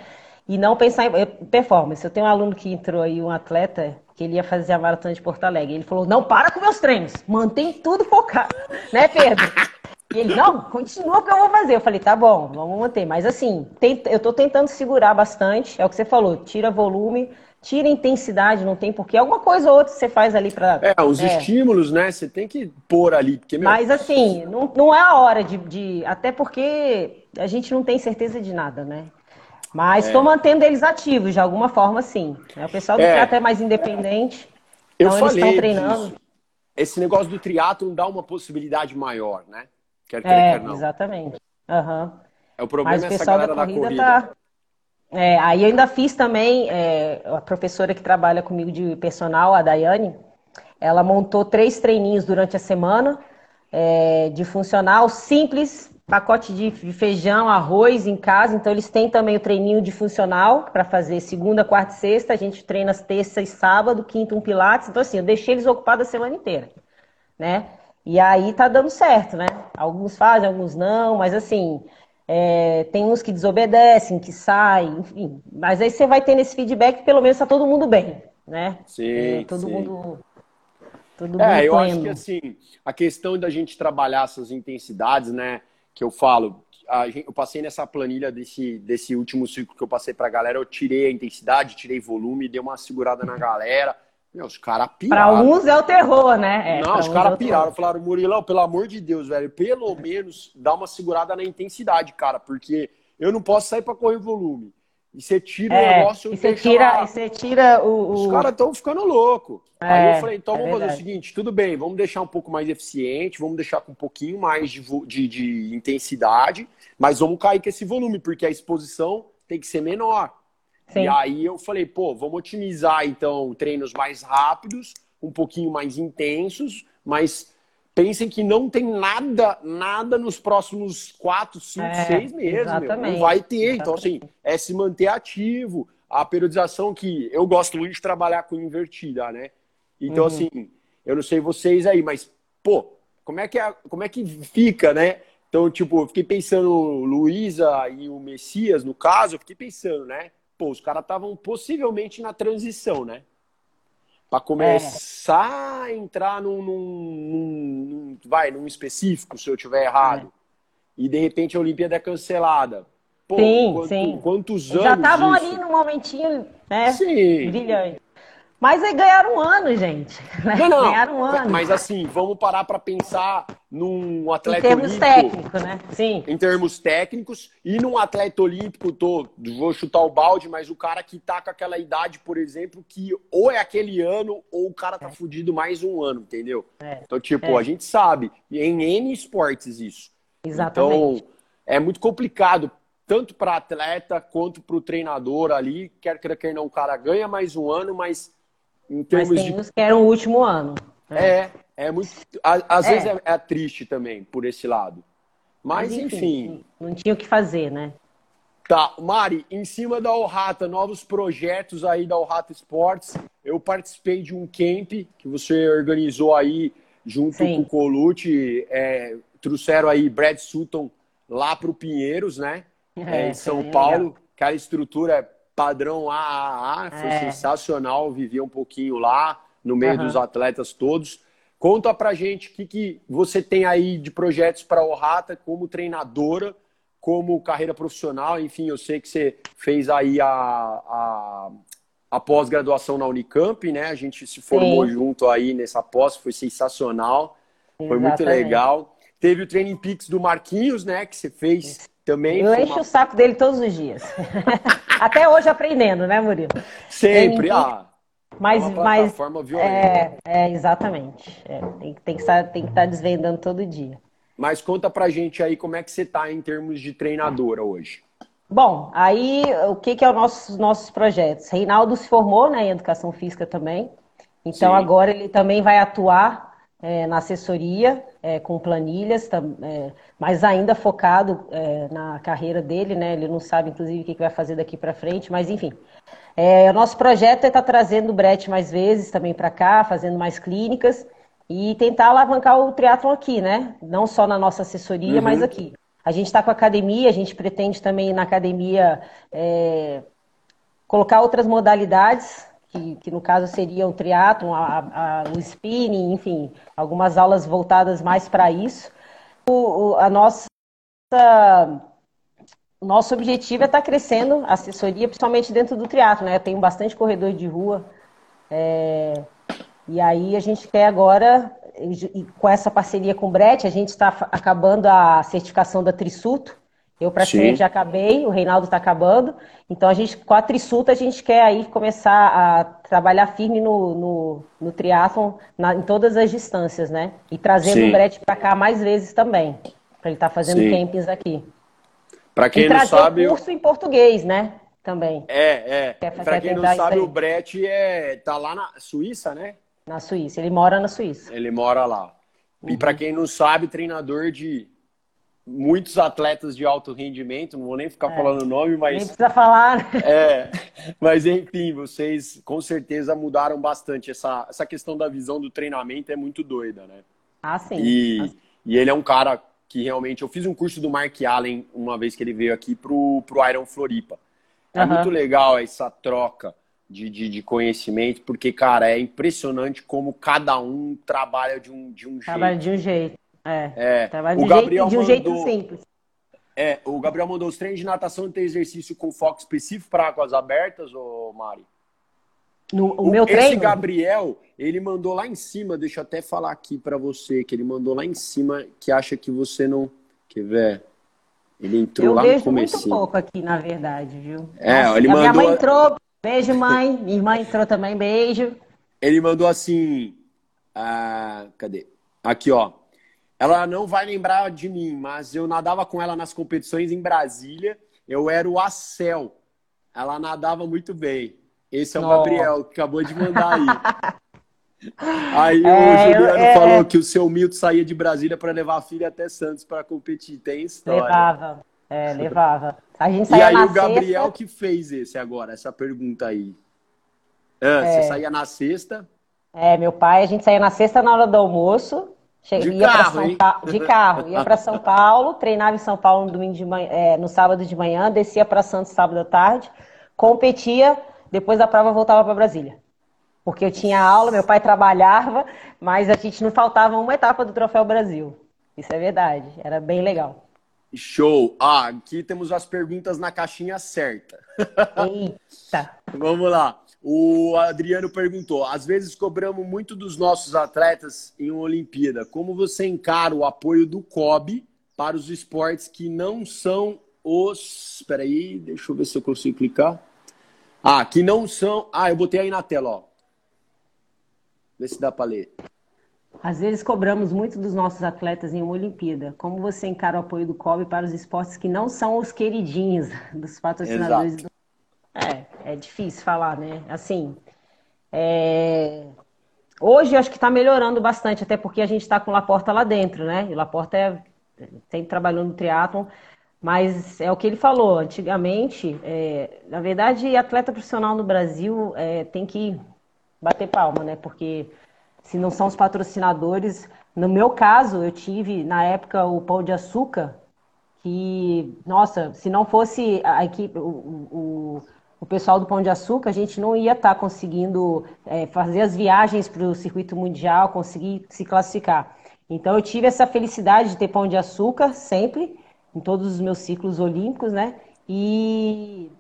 E não pensar em performance. Eu tenho um aluno que entrou aí, um atleta, que ele ia fazer a maratona de Porto Alegre. Ele falou: não para com meus treinos, mantém tudo focado, [LAUGHS] né, Pedro? E ele, não, continua o que eu vou fazer. Eu falei, tá bom, vamos manter. Mas assim, eu tô tentando segurar bastante, é o que você falou, tira volume, tira intensidade, não tem porquê. Alguma coisa ou outra você faz ali para. É, os é. estímulos, né? Você tem que pôr ali. Porque, meu... Mas assim, não, não é a hora de, de. Até porque a gente não tem certeza de nada, né? Mas estou é. mantendo eles ativos, de alguma forma, sim. O pessoal do é. até mais independente. Eu então falei eles estão treinando. Disso. Esse negócio do triatlo dá uma possibilidade maior, né? Quer ter, é, quer não. exatamente. Uhum. É o problema Mas o pessoal da corrida, da corrida. Tá é, aí eu ainda fiz também, é, a professora que trabalha comigo de personal, a Daiane, ela montou três treininhos durante a semana é, de funcional simples, pacote de feijão, arroz em casa. Então eles têm também o treininho de funcional para fazer segunda, quarta e sexta. A gente treina as terças e sábado, quinta um pilates. Então assim, eu deixei eles ocupados a semana inteira, né? E aí tá dando certo, né? Alguns fazem, alguns não, mas assim, é, tem uns que desobedecem, que saem, enfim. Mas aí você vai ter esse feedback que pelo menos está todo mundo bem, né? Sim, é, todo sim. mundo. Todo é, mundo eu pleno. acho que assim, a questão da gente trabalhar essas intensidades, né? Que eu falo, gente, eu passei nessa planilha desse, desse último ciclo que eu passei para a galera, eu tirei a intensidade, tirei volume, dei uma segurada na galera. Meu, os caras piraram. Para uns é o terror, né? É, não, os caras é piraram. Falaram, Murilão, pelo amor de Deus, velho, pelo menos dá uma segurada na intensidade, cara, porque eu não posso sair para correr volume. E você tira é, o negócio e você tira, e você tira o, o... Os caras estão ficando louco. É, Aí eu falei, então é vamos verdade. fazer o seguinte, tudo bem, vamos deixar um pouco mais eficiente, vamos deixar com um pouquinho mais de, de, de intensidade, mas vamos cair com esse volume, porque a exposição tem que ser menor. Sim. E aí eu falei, pô, vamos otimizar então treinos mais rápidos, um pouquinho mais intensos, mas pensem que não tem nada, nada nos próximos quatro, cinco, é, seis meses, meu. Não vai ter. Exatamente. Então, assim, é se manter ativo. A periodização que eu gosto muito de trabalhar com invertida, né? Então, uhum. assim, eu não sei vocês aí, mas, pô, como é que, é, como é que fica, né? Então, tipo, eu fiquei pensando, Luísa e o Messias, no caso, eu fiquei pensando, né? Pô, os caras estavam possivelmente na transição, né? Para começar é. a entrar num, num, num, vai, num específico, se eu tiver errado. É. E de repente a Olimpíada é cancelada. Pô, sim, quanto, sim. Quantos anos? Já estavam ali no momentinho, né? Sim. Brilhante. Mas aí ganharam um ano, gente. Né? Não, não. Ganharam um ano. Mas assim, vamos parar para pensar num atleta olímpico. Em termos técnicos, né? Sim. Em termos técnicos. E num atleta olímpico, tô, vou chutar o balde, mas o cara que tá com aquela idade, por exemplo, que ou é aquele ano ou o cara tá é. fudido mais um ano, entendeu? É. Então, tipo, é. a gente sabe, em N esportes isso. Exatamente. Então, é muito complicado tanto para atleta quanto para o treinador ali. Quer queira, quer não, o cara ganha mais um ano, mas em termos mas tem de... uns que era o último ano. Né? É, é muito. Às é. vezes é, é, triste também por esse lado. Mas, mas enfim, enfim. Não tinha o que fazer, né? Tá, Mari, em cima da Orrata, novos projetos aí da Orrata Esportes. Eu participei de um camp que você organizou aí junto Sim. com o Colute. É, trouxeram aí Brad Sutton lá para o Pinheiros, né? É, em São Paulo. Legal. Aquela estrutura padrão AAA, foi é. sensacional. Vivia um pouquinho lá, no meio uhum. dos atletas todos. Conta pra gente o que, que você tem aí de projetos para o Rata como treinadora, como carreira profissional. Enfim, eu sei que você fez aí a, a, a pós-graduação na Unicamp, né? A gente se formou Sim. junto aí nessa pós, foi sensacional. Exatamente. Foi muito legal. Teve o Training Peaks do Marquinhos, né? Que você fez também. Eu encho uma... o saco dele todos os dias. [LAUGHS] Até hoje aprendendo, né, Murilo? Sempre, Training ah. Mas, é mas é, é, exatamente. É, tem, tem, que estar, tem que estar desvendando todo dia. Mas conta pra gente aí como é que você está em termos de treinadora hoje. Bom, aí o que, que é os nossos, nossos projetos? Reinaldo se formou né, em educação física também. Então Sim. agora ele também vai atuar é, na assessoria, é, com planilhas, é, mas ainda focado é, na carreira dele, né? Ele não sabe, inclusive, o que, vai fazer daqui para frente, mas enfim. É, o nosso projeto é estar tá trazendo o Brett mais vezes também para cá, fazendo mais clínicas e tentar alavancar o triatlon aqui, né? Não só na nossa assessoria, uhum. mas aqui. A gente está com a academia, a gente pretende também na academia é, colocar outras modalidades que, que no caso seria o triatlon, a, a, o spinning, enfim, algumas aulas voltadas mais para isso. O, a nossa o nosso objetivo é estar tá crescendo a assessoria, principalmente dentro do triatlo, né? Eu tenho bastante corredor de rua. É... E aí a gente quer agora, com essa parceria com o Brett, a gente está acabando a certificação da Trisuto, eu praticamente Sim. já acabei, o Reinaldo está acabando. Então a gente, com a Trisulta, a gente quer aí começar a trabalhar firme no, no, no triatlon na, em todas as distâncias, né? E trazendo Sim. o Brett para cá mais vezes também, para ele estar tá fazendo Sim. campings aqui. Para quem e não sabe, curso em português, né? Também. É, é. Para quem não sabe, o Brett é tá lá na Suíça, né? Na Suíça, ele mora na Suíça. Ele mora lá. E para uhum. quem não sabe, treinador de muitos atletas de alto rendimento, não vou nem ficar é, falando o nome, mas. Nem precisa falar. [LAUGHS] É, mas enfim, vocês com certeza mudaram bastante. Essa, essa questão da visão do treinamento é muito doida, né? Ah, sim. E, ah. e ele é um cara que realmente. Eu fiz um curso do Mark Allen uma vez que ele veio aqui pro, pro Iron Floripa. É uhum. muito legal essa troca. De, de, de, conhecimento, porque, cara, é impressionante como cada um trabalha de um, de um jeito. Trabalha de um jeito. É. é. Tava de, o Gabriel jeito, de um mandou, jeito simples. É, o Gabriel mandou os treinos de natação e tem exercício com foco específico para águas abertas, ô Mari? No, o, o meu treino? Esse Gabriel, ele mandou lá em cima, deixa eu até falar aqui para você, que ele mandou lá em cima que acha que você não. Quer ver? Ele entrou eu lá no começo. muito pouco aqui, na verdade, viu? É, Nossa, ele a mandou... Minha mãe entrou, beijo mãe, minha irmã entrou também, beijo. Ele mandou assim, ah, cadê? Aqui, ó. Ela não vai lembrar de mim, mas eu nadava com ela nas competições em Brasília. Eu era o Acel. Ela nadava muito bem. Esse é o. Gabriel, que acabou de mandar aí. [LAUGHS] Aí é, o Juliano é... falou que o seu Milton saía de Brasília para levar a filha até Santos para competir. Tem história. Levava, é, [LAUGHS] levava. A gente saía e aí o Gabriel sexta... que fez esse agora, essa pergunta aí. Ah, é. Você saía na sexta? É, meu pai, a gente saía na sexta na hora do almoço. Cheguei, de, carro, São pa... de carro, ia para São Paulo, treinava em São Paulo no, domingo de manhã, é, no sábado de manhã, descia para Santos sábado à tarde, competia, depois da prova voltava para Brasília. Porque eu tinha aula, meu pai trabalhava, mas a gente não faltava uma etapa do Troféu Brasil. Isso é verdade, era bem legal. Show! Ah, aqui temos as perguntas na caixinha certa. Eita! [LAUGHS] Vamos lá. O Adriano perguntou: às vezes cobramos muito dos nossos atletas em uma Olimpíada. Como você encara o apoio do COB para os esportes que não são os. Espera aí, deixa eu ver se eu consigo clicar. Ah, que não são. Ah, eu botei aí na tela, ó. Vê se dá para ler. Às vezes cobramos muito dos nossos atletas em uma Olimpíada. Como você encara o apoio do COB para os esportes que não são os queridinhos [LAUGHS] dos patrocinadores? Do... É, é difícil falar, né? Assim, é... hoje acho que está melhorando bastante, até porque a gente está com Laporta lá dentro, né? E Laporta é... sempre trabalhando no triatlon, mas é o que ele falou. Antigamente, é... na verdade, atleta profissional no Brasil é... tem que bater palma, né? Porque se não são os patrocinadores. No meu caso, eu tive na época o Pão de Açúcar, que, nossa, se não fosse a equipe, o, o, o pessoal do Pão de Açúcar, a gente não ia estar tá conseguindo é, fazer as viagens para o circuito mundial, conseguir se classificar. Então eu tive essa felicidade de ter Pão de Açúcar sempre, em todos os meus ciclos olímpicos, né? E,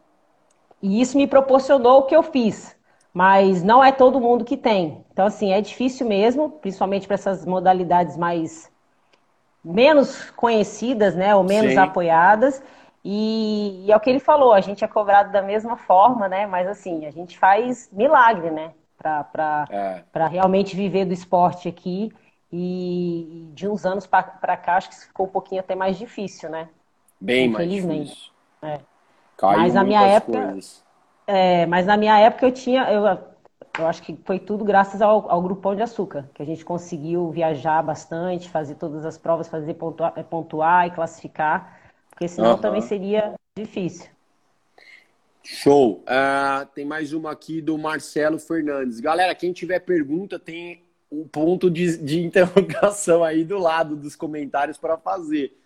e isso me proporcionou o que eu fiz mas não é todo mundo que tem. Então, assim, é difícil mesmo, principalmente para essas modalidades mais menos conhecidas, né, ou menos Sim. apoiadas. E, e, é o que ele falou, a gente é cobrado da mesma forma, né? Mas assim, a gente faz milagre, né? Para é. realmente viver do esporte aqui. E de uns anos para cá, acho que ficou um pouquinho até mais difícil, né? Bem mais difícil. É. Mas na minha época. Coisas. É, mas na minha época eu tinha, eu, eu acho que foi tudo graças ao, ao Grupão de Açúcar, que a gente conseguiu viajar bastante, fazer todas as provas, fazer pontuar, pontuar e classificar, porque senão uhum. também seria difícil. Show. Uh, tem mais uma aqui do Marcelo Fernandes. Galera, quem tiver pergunta, tem um ponto de, de [LAUGHS] interrogação aí do lado dos comentários para fazer.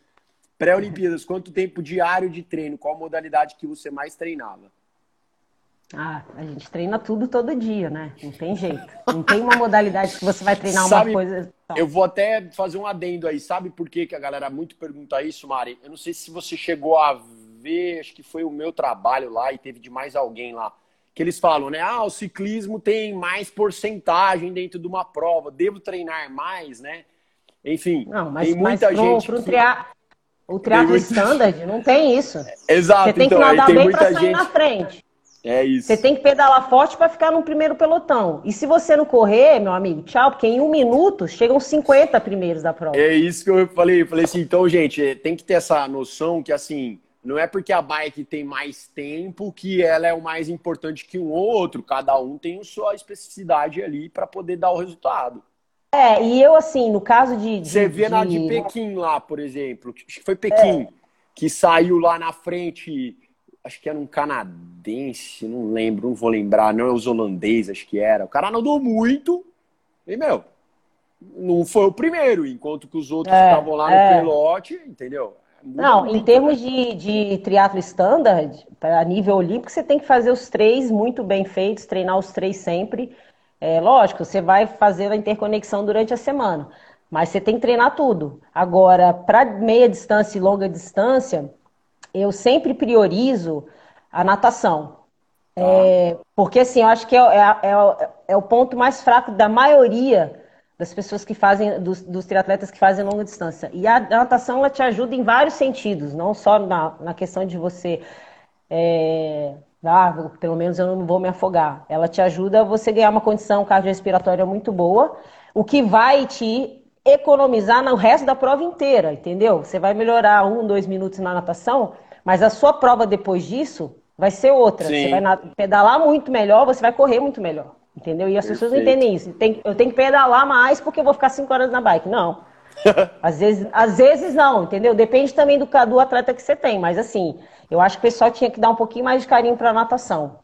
Pré-Olimpíadas, quanto tempo diário de treino? Qual modalidade que você mais treinava? Ah, a gente treina tudo todo dia, né? Não tem jeito. Não tem uma modalidade que você vai treinar Sabe, uma coisa. Eu vou até fazer um adendo aí. Sabe por que, que a galera muito pergunta isso, Mari? Eu não sei se você chegou a ver, acho que foi o meu trabalho lá e teve de mais alguém lá. Que eles falam, né? Ah, o ciclismo tem mais porcentagem dentro de uma prova, devo treinar mais, né? Enfim, não, mas, tem muita mas pro, gente. Pro tria... O triatlo muito... standard [LAUGHS] não tem isso. Exato. Você tem então, que nadar bem pra sair gente... na frente. É isso. Você tem que pedalar forte para ficar no primeiro pelotão. E se você não correr, meu amigo, tchau, porque em um minuto chegam 50 primeiros da prova. É isso que eu falei. Eu falei assim, então, gente, tem que ter essa noção que, assim, não é porque a bike tem mais tempo que ela é o mais importante que um ou outro. Cada um tem a sua especificidade ali para poder dar o resultado. É, e eu, assim, no caso de. de Você vê de... na de Pequim lá, por exemplo, acho que foi Pequim, é. que saiu lá na frente acho que era um canadense, não lembro, não vou lembrar, não é os holandeses, acho que era. O cara nadou muito e, meu, não foi o primeiro, enquanto que os outros é, estavam lá no é. pelote, entendeu? É muito não, em termos de, de triatlo standard, para nível olímpico, você tem que fazer os três muito bem feitos, treinar os três sempre. É lógico, você vai fazer a interconexão durante a semana, mas você tem que treinar tudo. Agora, para meia distância e longa distância, eu sempre priorizo a natação. Ah. É, porque, assim, eu acho que é, é, é, é, o ponto mais fraco da maioria das pessoas que fazem, dos, dos triatletas que fazem longa distância. E a, a, natação, ela te ajuda em vários sentidos, não só na, na questão de você. É, ah, pelo menos eu não vou me afogar. Ela te ajuda a você ganhar uma condição cardiorrespiratória muito boa, o que vai te economizar no resto da prova inteira, entendeu? Você vai melhorar um, dois minutos na natação, mas a sua prova depois disso vai ser outra. Sim. Você vai pedalar muito melhor, você vai correr muito melhor. Entendeu? E as Perfeito. pessoas não entendem isso. Tem, eu tenho que pedalar mais porque eu vou ficar cinco horas na bike. Não. [LAUGHS] às, vezes, às vezes não, entendeu? Depende também do, do atleta que você tem. Mas assim, eu acho que o pessoal tinha que dar um pouquinho mais de carinho para a natação.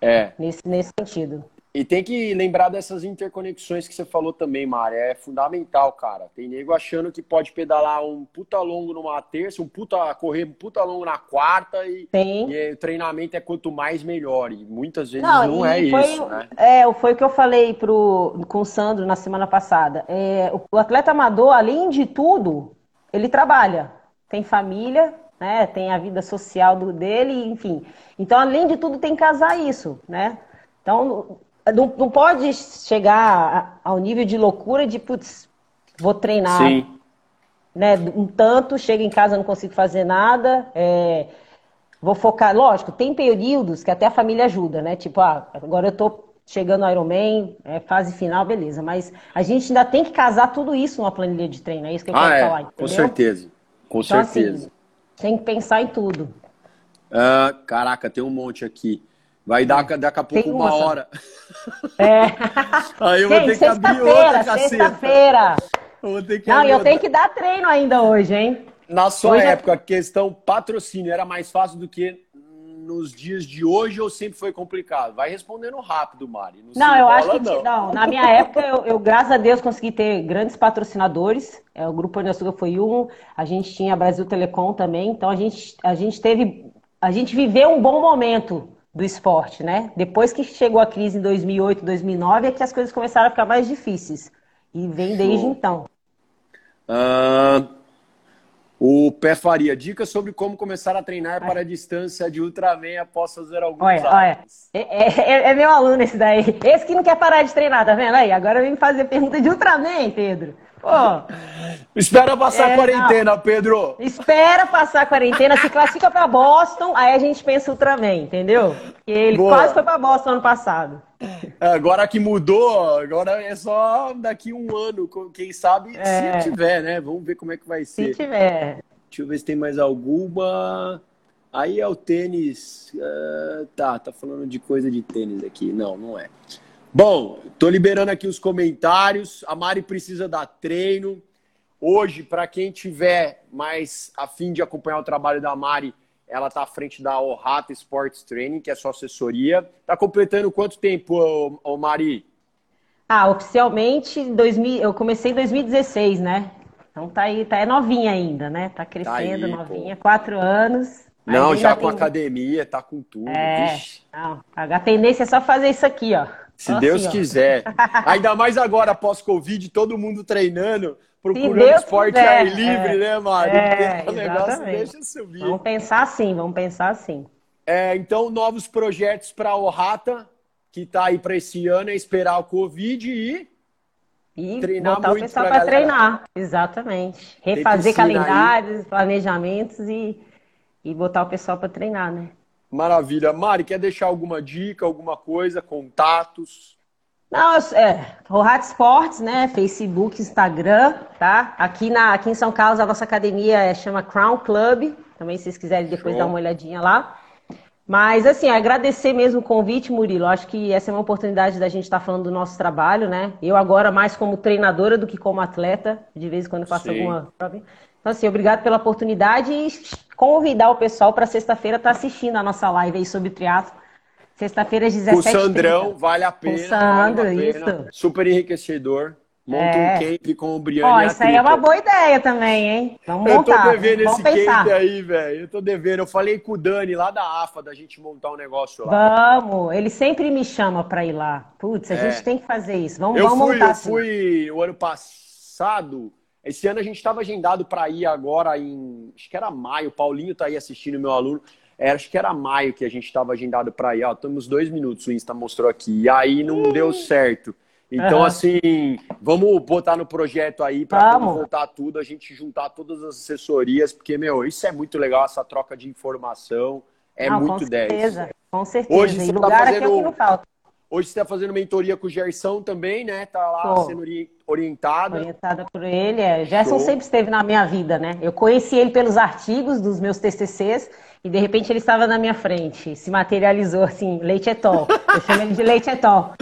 É. Nesse, nesse sentido. E tem que lembrar dessas interconexões que você falou também, Mari. É fundamental, cara. Tem nego achando que pode pedalar um puta longo numa terça, um puta correr um puta longo na quarta e, e o treinamento é quanto mais melhor. E muitas vezes não, não é foi, isso, né? É, foi o que eu falei pro, com o Sandro na semana passada. É, o, o atleta amador, além de tudo, ele trabalha. Tem família, né? Tem a vida social do, dele, enfim. Então, além de tudo, tem que casar isso, né? Então, não, não pode chegar ao nível de loucura de, putz, vou treinar. Sim. Né, um tanto, chego em casa não consigo fazer nada, é, vou focar. Lógico, tem períodos que até a família ajuda, né? Tipo, ah, agora eu tô chegando no Ironman, é, fase final, beleza. Mas a gente ainda tem que casar tudo isso numa planilha de treino, é isso que eu ah, quero é, falar. Entendeu? Com certeza, com então, assim, certeza. Assim, tem que pensar em tudo. Uh, caraca, tem um monte aqui. Vai dar daqui a pouco uma, uma hora. É. [LAUGHS] Aí eu vou ter que abrir outra caceta. Sexta-feira. Não, eu tenho que dar treino ainda hoje, hein? Na sua hoje época, a questão patrocínio era mais fácil do que nos dias de hoje ou sempre foi complicado? Vai respondendo rápido, Mari. Não, não eu acho que não. não. Na minha época, eu, eu, graças a Deus, consegui ter grandes patrocinadores. É, o Grupo Açúcar foi um, a gente tinha Brasil Telecom também. Então a gente, a gente teve. A gente viveu um bom momento do esporte, né? Depois que chegou a crise em 2008, 2009, é que as coisas começaram a ficar mais difíceis. E vem desde Show. então. Uh, o Pé Faria, dicas sobre como começar a treinar para a distância de Ultraman após fazer alguns olha, olha. É, é, é, meu aluno esse daí. Esse que não quer parar de treinar, tá vendo? Aí, agora vem fazer pergunta de Ultraman, Pedro. Pô. Espera passar é, a quarentena, não. Pedro. Espera passar a quarentena, se classifica para Boston, aí a gente pensa Ultraman, entendeu? Porque ele Boa. quase foi para Boston ano passado. É, agora que mudou, agora é só daqui um ano, quem sabe é. se tiver, né? Vamos ver como é que vai ser. Se tiver. Deixa eu ver se tem mais alguma. Aí é o tênis. Uh, tá, tá falando de coisa de tênis aqui. Não, não é. Bom, tô liberando aqui os comentários. A Mari precisa dar treino. Hoje, para quem tiver mais afim de acompanhar o trabalho da Mari, ela está à frente da Ohata Sports Training, que é sua assessoria. Está completando quanto tempo, ô, ô Mari? Ah, oficialmente 2000, eu comecei em 2016, né? Então tá aí, tá é novinha ainda, né? Tá crescendo, tá aí, novinha, pô. quatro anos. Não, já com tem... academia, tá com tudo. É, não, a tendência é só fazer isso aqui, ó. Se Deus assim, quiser. [LAUGHS] Ainda mais agora, pós-Covid, todo mundo treinando, procurando esporte quiser. ar livre, é, né, Mário? É, o negócio deixa subir. Vamos pensar assim, vamos pensar assim. É, então, novos projetos para a Orrata, que está aí para esse ano, é esperar o Covid e e treinar botar muito o pessoal para treinar, exatamente. Refazer calendários, aí. planejamentos e, e botar o pessoal para treinar, né? Maravilha. Mari, quer deixar alguma dica, alguma coisa, contatos? Não, é, Rohat Sports, né? Facebook, Instagram, tá? Aqui, na, aqui em São Carlos, a nossa academia é, chama Crown Club. Também, se vocês quiserem depois Show. dar uma olhadinha lá. Mas, assim, agradecer mesmo o convite, Murilo. Acho que essa é uma oportunidade da gente estar tá falando do nosso trabalho, né? Eu agora mais como treinadora do que como atleta. De vez em quando faço Sim. alguma. Então, assim, obrigado pela oportunidade e convidar o pessoal para sexta-feira estar tá assistindo a nossa live aí sobre triatlo. Sexta-feira às 17 O Sandrão, vale a pena. O Sandro, vale isso. Super enriquecedor. Monta é. um camp com o Brian. Ó, isso aí é uma boa ideia também, hein? Vamos montar. Eu tô devendo esse pensar. camp aí, velho. Eu tô devendo. Eu falei com o Dani lá da AFA da gente montar um negócio lá. Vamos. Ele sempre me chama pra ir lá. Putz, a é. gente tem que fazer isso. Vamos, eu vamos fui, montar. Eu assim. fui o ano passado esse ano a gente estava agendado para ir agora em. Acho que era maio. Paulinho está aí assistindo, meu aluno. É, acho que era maio que a gente estava agendado para ir. Ó, temos dois minutos, o Insta mostrou aqui. E aí não deu certo. Então, uhum. assim, vamos botar no projeto aí para voltar tudo, a gente juntar todas as assessorias, porque, meu, isso é muito legal, essa troca de informação. É muito com certeza, 10. Com certeza. Hoje você está fazendo... aqui é não falta. Hoje você está fazendo mentoria com o Gerson também, né? Tá lá Tô. sendo orientada. Orientada por ele. É. Gerson sempre esteve na minha vida, né? Eu conheci ele pelos artigos dos meus TCCs e de repente ele estava na minha frente. Se materializou assim, leite etol. Eu chamo ele de leite etol.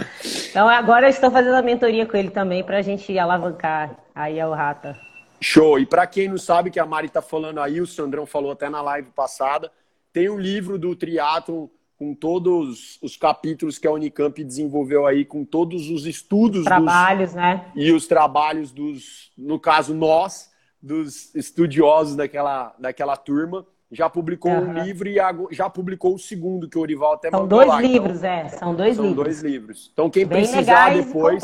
Então agora eu estou fazendo a mentoria com ele também para a gente alavancar aí o Rata. Show! E para quem não sabe que a Mari está falando aí, o Sandrão falou até na live passada, tem um livro do triatlon com todos os capítulos que a Unicamp desenvolveu aí, com todos os estudos. Trabalhos, dos, né? E os trabalhos dos, no caso, nós, dos estudiosos daquela, daquela turma. Já publicou uhum. um livro e já publicou o segundo, que o Orival até São dois lá. Então, livros, então, é. São dois são livros. dois livros. Então, quem Bem precisar depois.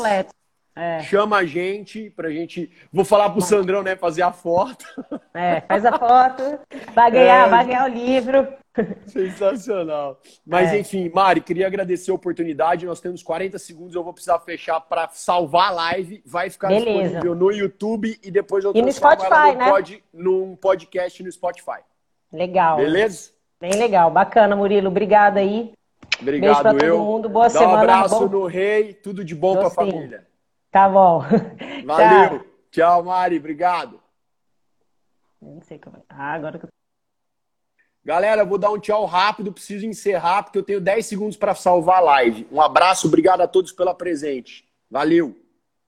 É. Chama a gente pra gente. Vou falar pro Sandrão, né? Fazer a foto. É, faz a foto. Vai ganhar, é. vai ganhar o livro. Sensacional. Mas é. enfim, Mari, queria agradecer a oportunidade. Nós temos 40 segundos, eu vou precisar fechar para salvar a live. Vai ficar Beleza. disponível no YouTube e depois eu e no Spotify, no né? Pod, num podcast no Spotify. Legal. Beleza? Bem legal, bacana, Murilo. Obrigado aí. Obrigado, Beijo pra todo mundo. Boa Dá semana. Um abraço bom... no rei, tudo de bom para a família. Tá bom. [LAUGHS] Valeu. Tchau, Tchau Mari. Obrigado. Não sei como. É. Ah, agora que eu Galera, vou dar um tchau rápido, preciso encerrar porque eu tenho 10 segundos para salvar a live. Um abraço, obrigado a todos pela presente. Valeu!